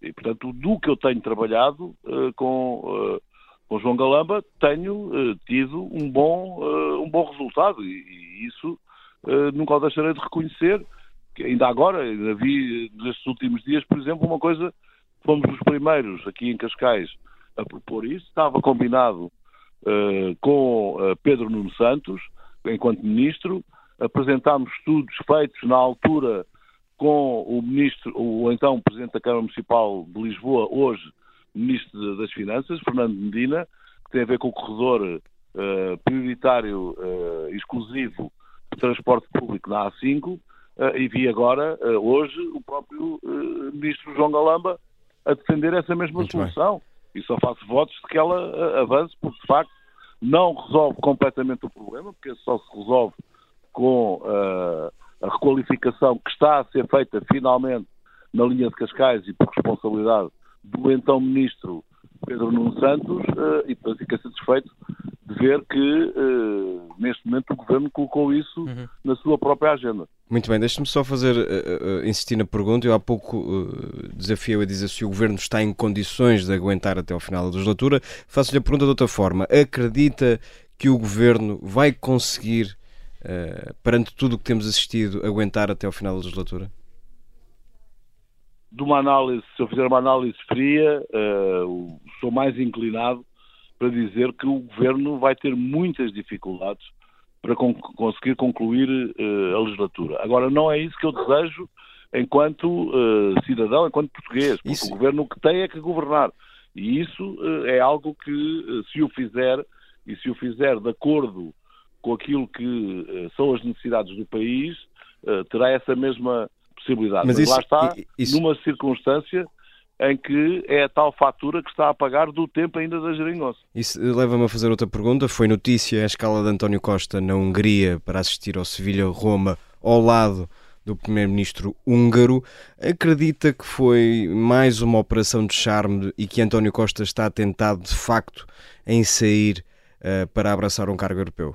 E, portanto, do que eu tenho trabalhado com com João Galamba tenho tido um bom, um bom resultado e, isso nunca o deixarei de reconhecer. Ainda agora, ainda vi nestes últimos dias, por exemplo, uma coisa, fomos os primeiros aqui em Cascais a propor isso, estava combinado com Pedro Nuno Santos, enquanto ministro, apresentámos estudos feitos na altura com o ministro, o então presidente da Câmara Municipal de Lisboa, hoje Ministro das Finanças, Fernando Medina, que tem a ver com o corredor uh, prioritário uh, exclusivo de transporte público na A5, uh, e vi agora, hoje, o próprio Ministro João Galamba a defender essa mesma Muito solução. Bem. E só faço votos de que ela avance, porque de facto não resolve completamente o problema, porque só se resolve com a requalificação que está a ser feita finalmente na linha de Cascais e por responsabilidade do então ministro Pedro Nuno Santos uh, e portanto fiquei satisfeito de ver que uh, neste momento o governo colocou isso uhum. na sua própria agenda. Muito bem, deixe-me só fazer, uh, insistir na pergunta. Eu há pouco uh, desafiei a dizer se o governo está em condições de aguentar até ao final da legislatura. Faço-lhe a pergunta de outra forma. Acredita que o governo vai conseguir, perante tudo o que temos assistido, aguentar até ao final da legislatura? de uma análise, se eu fizer uma análise fria, uh, sou mais inclinado para dizer que o governo vai ter muitas dificuldades para con conseguir concluir uh, a legislatura. Agora, não é isso que eu desejo enquanto uh, cidadão, enquanto português, porque isso. o governo o que tem é que governar. E isso é algo que, se o fizer, e se o fizer de acordo com aquilo que são as necessidades do país, terá essa mesma possibilidade. Mas, Mas isso, lá está, isso... numa circunstância em que é a tal fatura que está a pagar do tempo ainda da geringonça. Isso leva-me a fazer outra pergunta. Foi notícia a escala de António Costa na Hungria para assistir ao Sevilha-Roma ao lado do primeiro-ministro húngaro. Acredita que foi mais uma operação de charme e que António Costa está tentado de facto em sair uh, para abraçar um cargo europeu?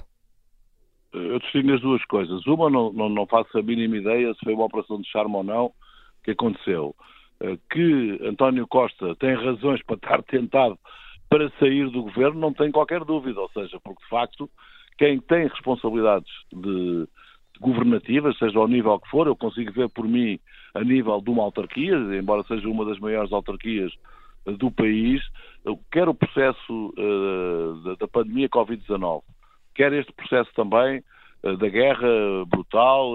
eu distingo as duas coisas. Uma, não, não, não, faço a mínima ideia se foi uma operação de charme ou não que aconteceu. Eh, que António Costa tem razões para estar tentado para sair do governo, não tem qualquer dúvida. Ou seja, porque de facto, quem tem responsabilidades de, governativas, seja ao nível que for, eu consigo ver por mim a nível de uma autarquia, embora seja uma das maiores autarquias do país, quer o processo uh, da, pandemia Covid-19, quer este processo também da guerra brutal,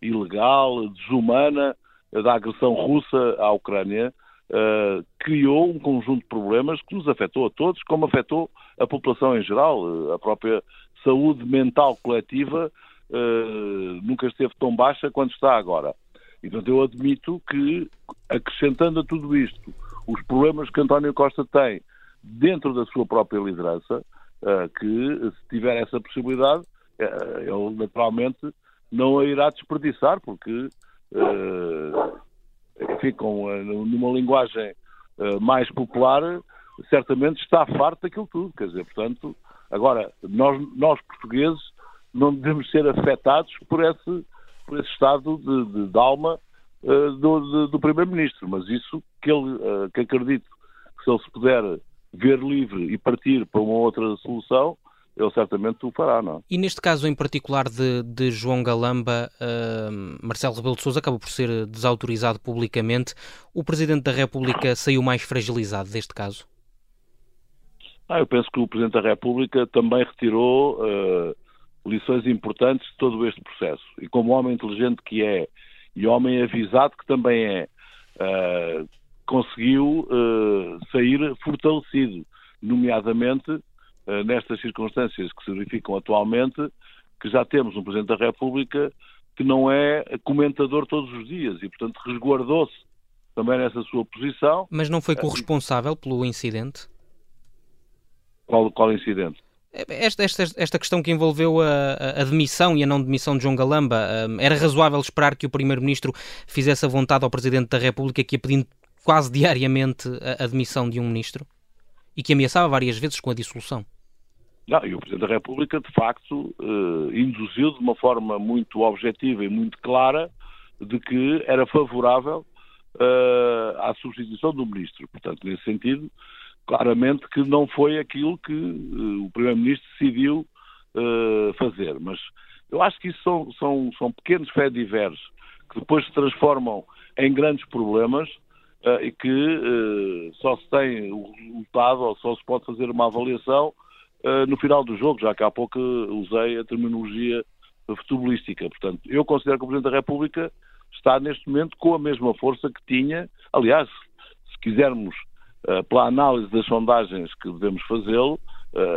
ilegal, desumana, da agressão russa à Ucrânia, uh, criou um conjunto de problemas que nos afetou a todos, como afetou a população em geral. a própria saúde mental coletiva uh, nunca esteve tão baixa quanto está agora. E, portanto, eu admito que, acrescentando a tudo isto os problemas que António Costa tem dentro da sua própria liderança, que se tiver essa possibilidade, ele naturalmente não a irá desperdiçar, porque ficam numa linguagem mais popular, certamente está farto daquilo tudo. Quer dizer, portanto, agora, nós, nós portugueses não devemos ser afetados por esse, por esse estado de, de, de alma uh, do, do Primeiro-Ministro. Mas isso que, ele, uh, que acredito que se ele se puder ver livre e partir para uma outra solução, ele certamente o fará, não é? E neste caso em particular de, de João Galamba, uh, Marcelo Rebelo de Sousa acaba por ser desautorizado publicamente. O Presidente da República saiu mais fragilizado deste caso? Ah, eu penso que o Presidente da República também retirou uh, lições importantes de todo este processo. E como homem inteligente que é, e homem avisado que também é, uh, conseguiu uh, sair fortalecido, nomeadamente nestas circunstâncias que se verificam atualmente, que já temos um Presidente da República que não é comentador todos os dias e, portanto, resguardou-se também nessa sua posição. Mas não foi corresponsável pelo incidente? Qual, qual incidente? Esta, esta, esta questão que envolveu a, a demissão e a não demissão de João Galamba, era razoável esperar que o Primeiro-Ministro fizesse a vontade ao Presidente da República que ia pedindo quase diariamente a, a, demissão de um Ministro e que ameaçava várias vezes com a dissolução? Não, e o Presidente da República, de facto, uh, induziu de uma forma muito objetiva e muito clara de que era favorável uh, à substituição do Ministro. Portanto, nesse sentido, claramente que não foi aquilo que uh, o Primeiro-Ministro decidiu fazer. Mas eu acho que isso são, são, são pequenos fé divers que depois se transformam em grandes problemas e que só se tem o resultado ou só se pode fazer uma avaliação no final do jogo, já que há pouco usei a terminologia futebolística. Portanto, eu considero que o Presidente da República está neste momento com a mesma força que tinha. Aliás, se quisermos eh, pela análise das sondagens que devemos fazê-lo,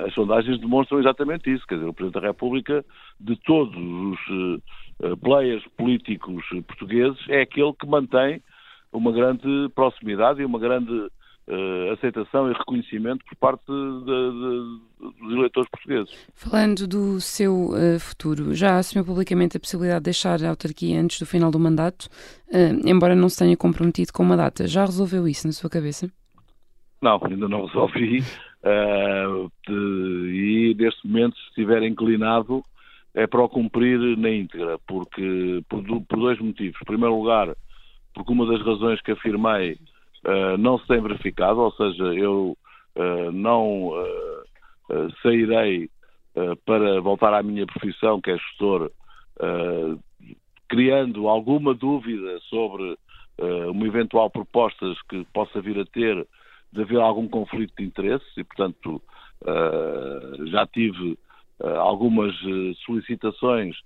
as sondagens demonstram exatamente isso. Quer dizer, o Presidente da República, de todos os players políticos portugueses, é aquele que mantém uma grande proximidade e uma grande aceitação e reconhecimento por parte de, de, dos eleitores portugueses. Falando do seu futuro, já assumiu publicamente a possibilidade de deixar a autarquia antes do final do mandato, embora não se tenha comprometido com uma data. Já resolveu isso na sua cabeça? Não, ainda não resolvi. Uh, de, e neste momento, se estiver inclinado, é para o cumprir na íntegra, porque por, por, dois motivos. Em primeiro lugar, porque uma das razões que afirmei uh, não se tem verificado, ou seja, eu uh, não sairei para voltar à minha profissão, que é gestor, criando alguma dúvida sobre uma eventual propostas que possa vir a ter de haver algum conflito de interesses e, portanto, uh, já tive uh, algumas eh, solicitações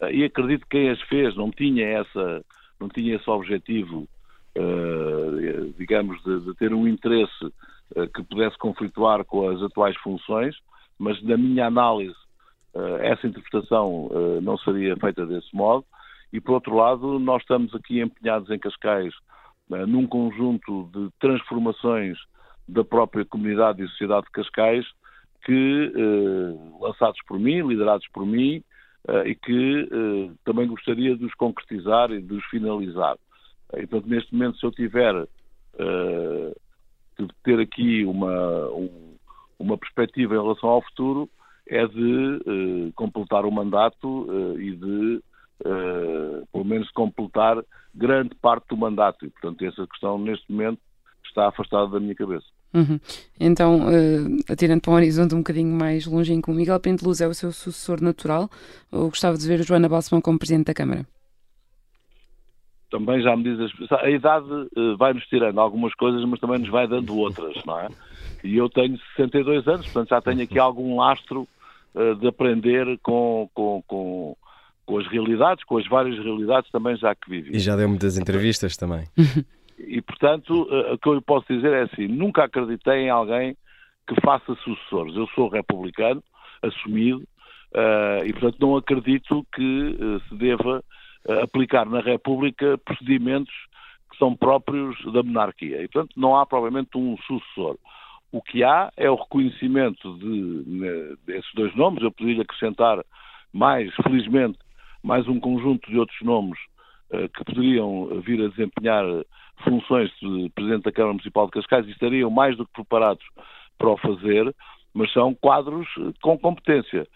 uh, e acredito que quem as fez não tinha, essa, não tinha esse objetivo, digamos, de, de, ter um interesse que pudesse conflituar com as atuais funções, mas na minha análise essa interpretação não seria feita desse modo. E, por outro lado, nós estamos aqui empenhados em Cascais num conjunto de transformações da própria comunidade e sociedade de Cascais, que, eh, lançados por mim, liderados por mim, eh, e que eh, também gostaria de os concretizar e de os finalizar. Então, neste momento, se eu tiver de ter aqui uma, um, uma perspectiva em relação ao futuro, é de completar o mandato e de, pelo menos, completar grande parte do mandato. E, portanto, essa questão, neste momento, está afastada da minha cabeça. Uhum. Então, uh, atirando para um horizonte um bocadinho mais longínquo, Miguel Penteluz é o seu sucessor natural ou gostava de ver Joana Balsemão como Presidente da Câmara? Também já me diz a, a idade uh, vai-nos tirando algumas coisas, mas também nos vai dando outras, não é? E eu tenho 62 anos, portanto já tenho aqui algum lastro uh, de aprender com, com, com, com, as realidades, com as várias realidades também já que vivi. E já deu muitas entrevistas também. E, portanto, uh, o que eu lhe posso dizer é assim, nunca acreditei em alguém que faça sucessores. Eu sou republicano, assumido, e, portanto, não acredito que se deva aplicar na República procedimentos que são próprios da monarquia. E, portanto, não há provavelmente um sucessor. O que há é o reconhecimento de, desses dois nomes. Eu podia acrescentar mais, felizmente, mais um conjunto de outros nomes uh, que poderiam vir a desempenhar funções de Presidente da Câmara Municipal de Cascais e estariam mais do que preparados para o fazer, mas são quadros com competência.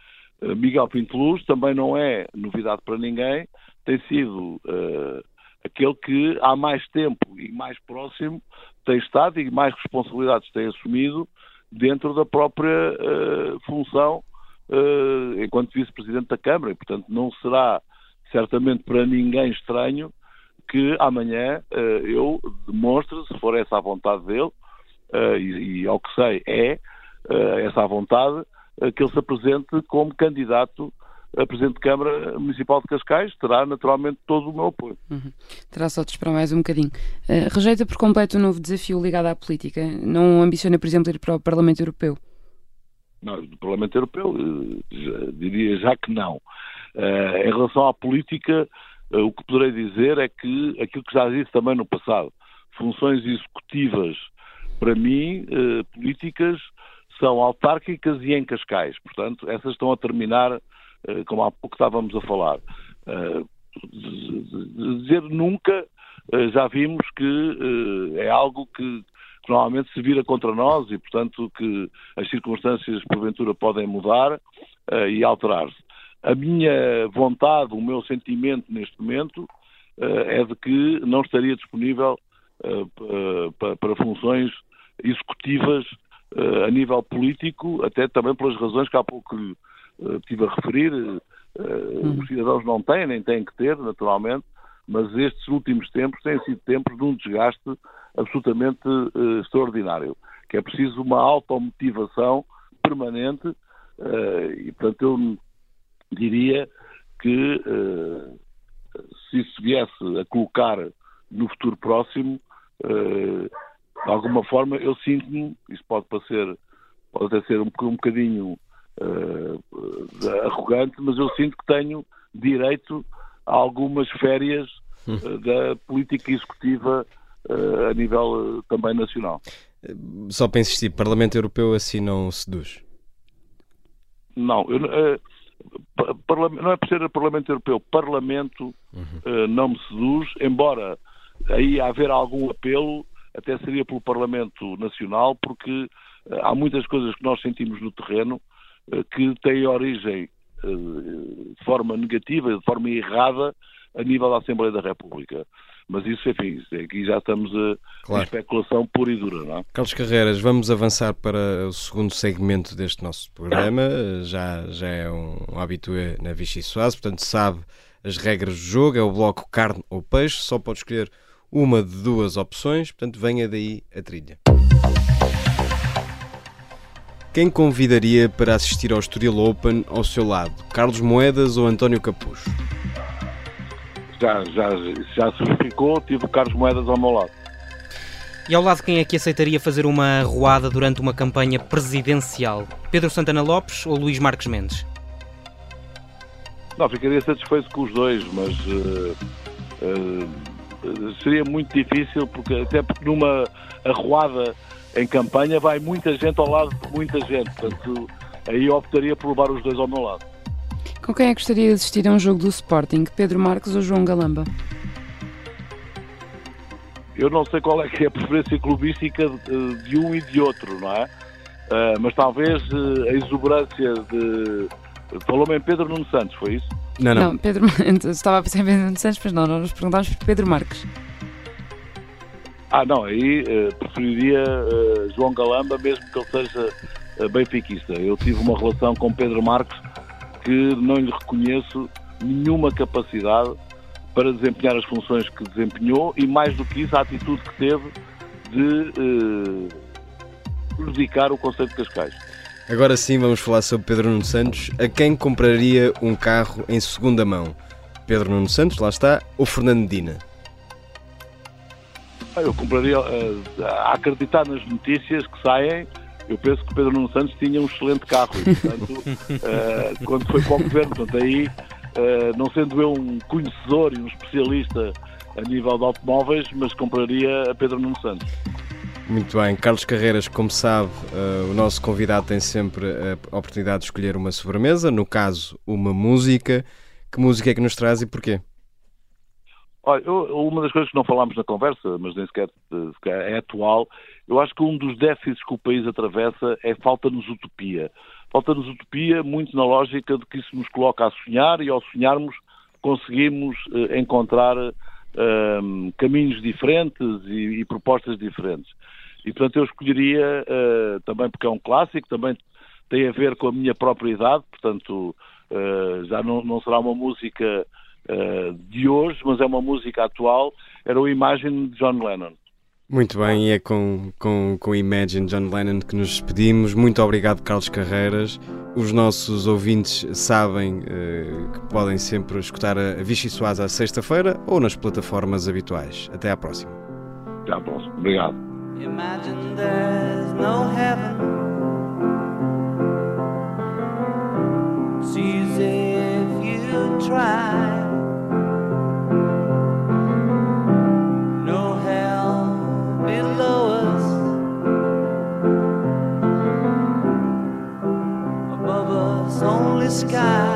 Miguel Pinto Luz também não é novidade para ninguém, tem sido uh, aquele que há mais tempo e mais próximo tem estado e mais responsabilidades tem assumido dentro da própria uh, função uh, enquanto vice-presidente da Câmara. E, portanto, não será certamente para ninguém estranho que amanhã uh, eu demonstre, se for essa a vontade dele, e, e, ao que sei é essa a vontade, que ele se apresente como candidato a Presidente de Câmara Municipal de Cascais terá naturalmente todo o meu apoio. Uhum. Terá só de esperar mais um bocadinho. Uh, rejeita por completo o novo desafio ligado à política? Não ambiciona, por exemplo, ir para o Parlamento Europeu? Não, do Parlamento Europeu eh, já, diria já que não. Uh, em relação à política, uh, o que poderei dizer é que aquilo que já disse também no passado, funções executivas, para mim, políticas, são autárquicas e em Cascais. Portanto, essas estão a terminar como há pouco estávamos a falar. Eh, dizer nunca, eh, já vimos que é algo que, normalmente se vira contra nós e, portanto, que as circunstâncias porventura podem mudar e alterar-se. A minha vontade, o meu sentimento neste momento é de que não estaria disponível para funções executivas a nível político, até também pelas razões que há pouco estive a referir, uh, os cidadãos não têm, nem têm que ter, naturalmente, mas estes últimos tempos têm sido tempos de um desgaste absolutamente uh, extraordinário, que é preciso uma automotivação permanente uh, e, portanto, eu diria que uh, se isso viesse a colocar no futuro próximo, de alguma forma eu sinto-me, isso pode parecer, pode até ser um, um bocadinho uh, arrogante, mas eu sinto que tenho direito a algumas férias uh, da política executiva uh, a nível também nacional. Só para insistir, Parlamento Europeu assim não seduz? Não, eu, não é por ser Parlamento Europeu, Parlamento uhum. não me seduz, embora aí haver algum apelo, até seria pelo Parlamento Nacional, porque há muitas coisas que nós sentimos no terreno que têm origem eh, de forma negativa, de forma errada, a nível da Assembleia da República. Mas isso, enfim, aqui já estamos a claro. especulação pura e dura, não é? Carlos Carreiras, vamos avançar para o segundo segmento deste nosso programa. Já, já é um habitué na Vichy Soase, portanto sabe as regras do jogo, é o bloco carne ou peixe, só pode escolher uma de duas opções, portanto venha daí a trilha. Quem convidaria para assistir ao Estoril Open ao seu lado? Carlos Moedas ou António Capucho? Já, já, já se verificou, tive o Carlos Moedas ao meu lado. E ao lado quem é que aceitaria fazer uma roada durante uma campanha presidencial? Pedro Santana Lopes ou Luís Marques Mendes? Não, ficaria satisfeito com os dois, mas uh, uh, seria muito difícil, porque até porque numa arruada em campanha vai muita gente ao lado de muita gente. Portanto, aí eu optaria por levar os dois ao meu lado. Com quem é que gostaria de assistir a um jogo do Sporting? Pedro Marques ou João Galamba? Eu não sei qual é que é a preferência clubística de, um e de outro, não é? Uh, mas talvez uh, a exuberância de. Falou-me em Pedro Nuno Santos, foi isso? Não, não. não Pedro... Estava a pensar em Pedro Nuno Santos, mas não, não nos perguntámos por Pedro Marques. Ah, não, aí uh, preferiria uh, João Galamba, mesmo que ele seja uh, benfiquista. Eu tive uma relação com Pedro Marques que não lhe reconheço nenhuma capacidade para desempenhar as funções que desempenhou e, mais do que isso, a atitude que teve de prejudicar o Conselho de Cascais. Agora sim vamos falar sobre Pedro Nuno Santos. A quem compraria um carro em segunda mão? Pedro Nuno Santos, lá está, ou Fernando Medina? Eu compraria, uh, a acreditar nas notícias que saem, eu penso que Pedro Nuno Santos tinha um excelente carro. E, portanto, uh, quando foi para o governo, portanto, aí, uh, não sendo eu um conhecedor e um especialista a nível de automóveis, mas compraria a Pedro Nuno Santos. Muito bem, Carlos Carreiras, como sabe, uh, o nosso convidado tem sempre a oportunidade de escolher uma sobremesa, no caso, uma música. Que música é que nos traz e porquê? Olha, eu, uma das coisas que não falámos na conversa, mas nem sequer, sequer é atual, eu acho que um dos déficits que o país atravessa é falta-nos utopia. Falta-nos utopia muito na lógica de que isso nos coloca a sonhar e ao sonharmos conseguimos uh, encontrar uh, caminhos diferentes e, e, propostas diferentes. E portanto eu escolheria, uh, também porque é um clássico, também tem a ver com a minha própria idade, portanto já não, não será uma música uh, de hoje, mas é uma música atual, era o Imagine de John Lennon. Muito bem, e é com, com, com Imagine John Lennon que nos despedimos. Muito obrigado, Carlos Carreiras. Os nossos ouvintes sabem uh, que podem sempre escutar a Vichy Soares à sexta-feira ou nas plataformas habituais. Até à próxima. Até à próxima. Obrigado. Imagine there's no heaven. See if you try. Sky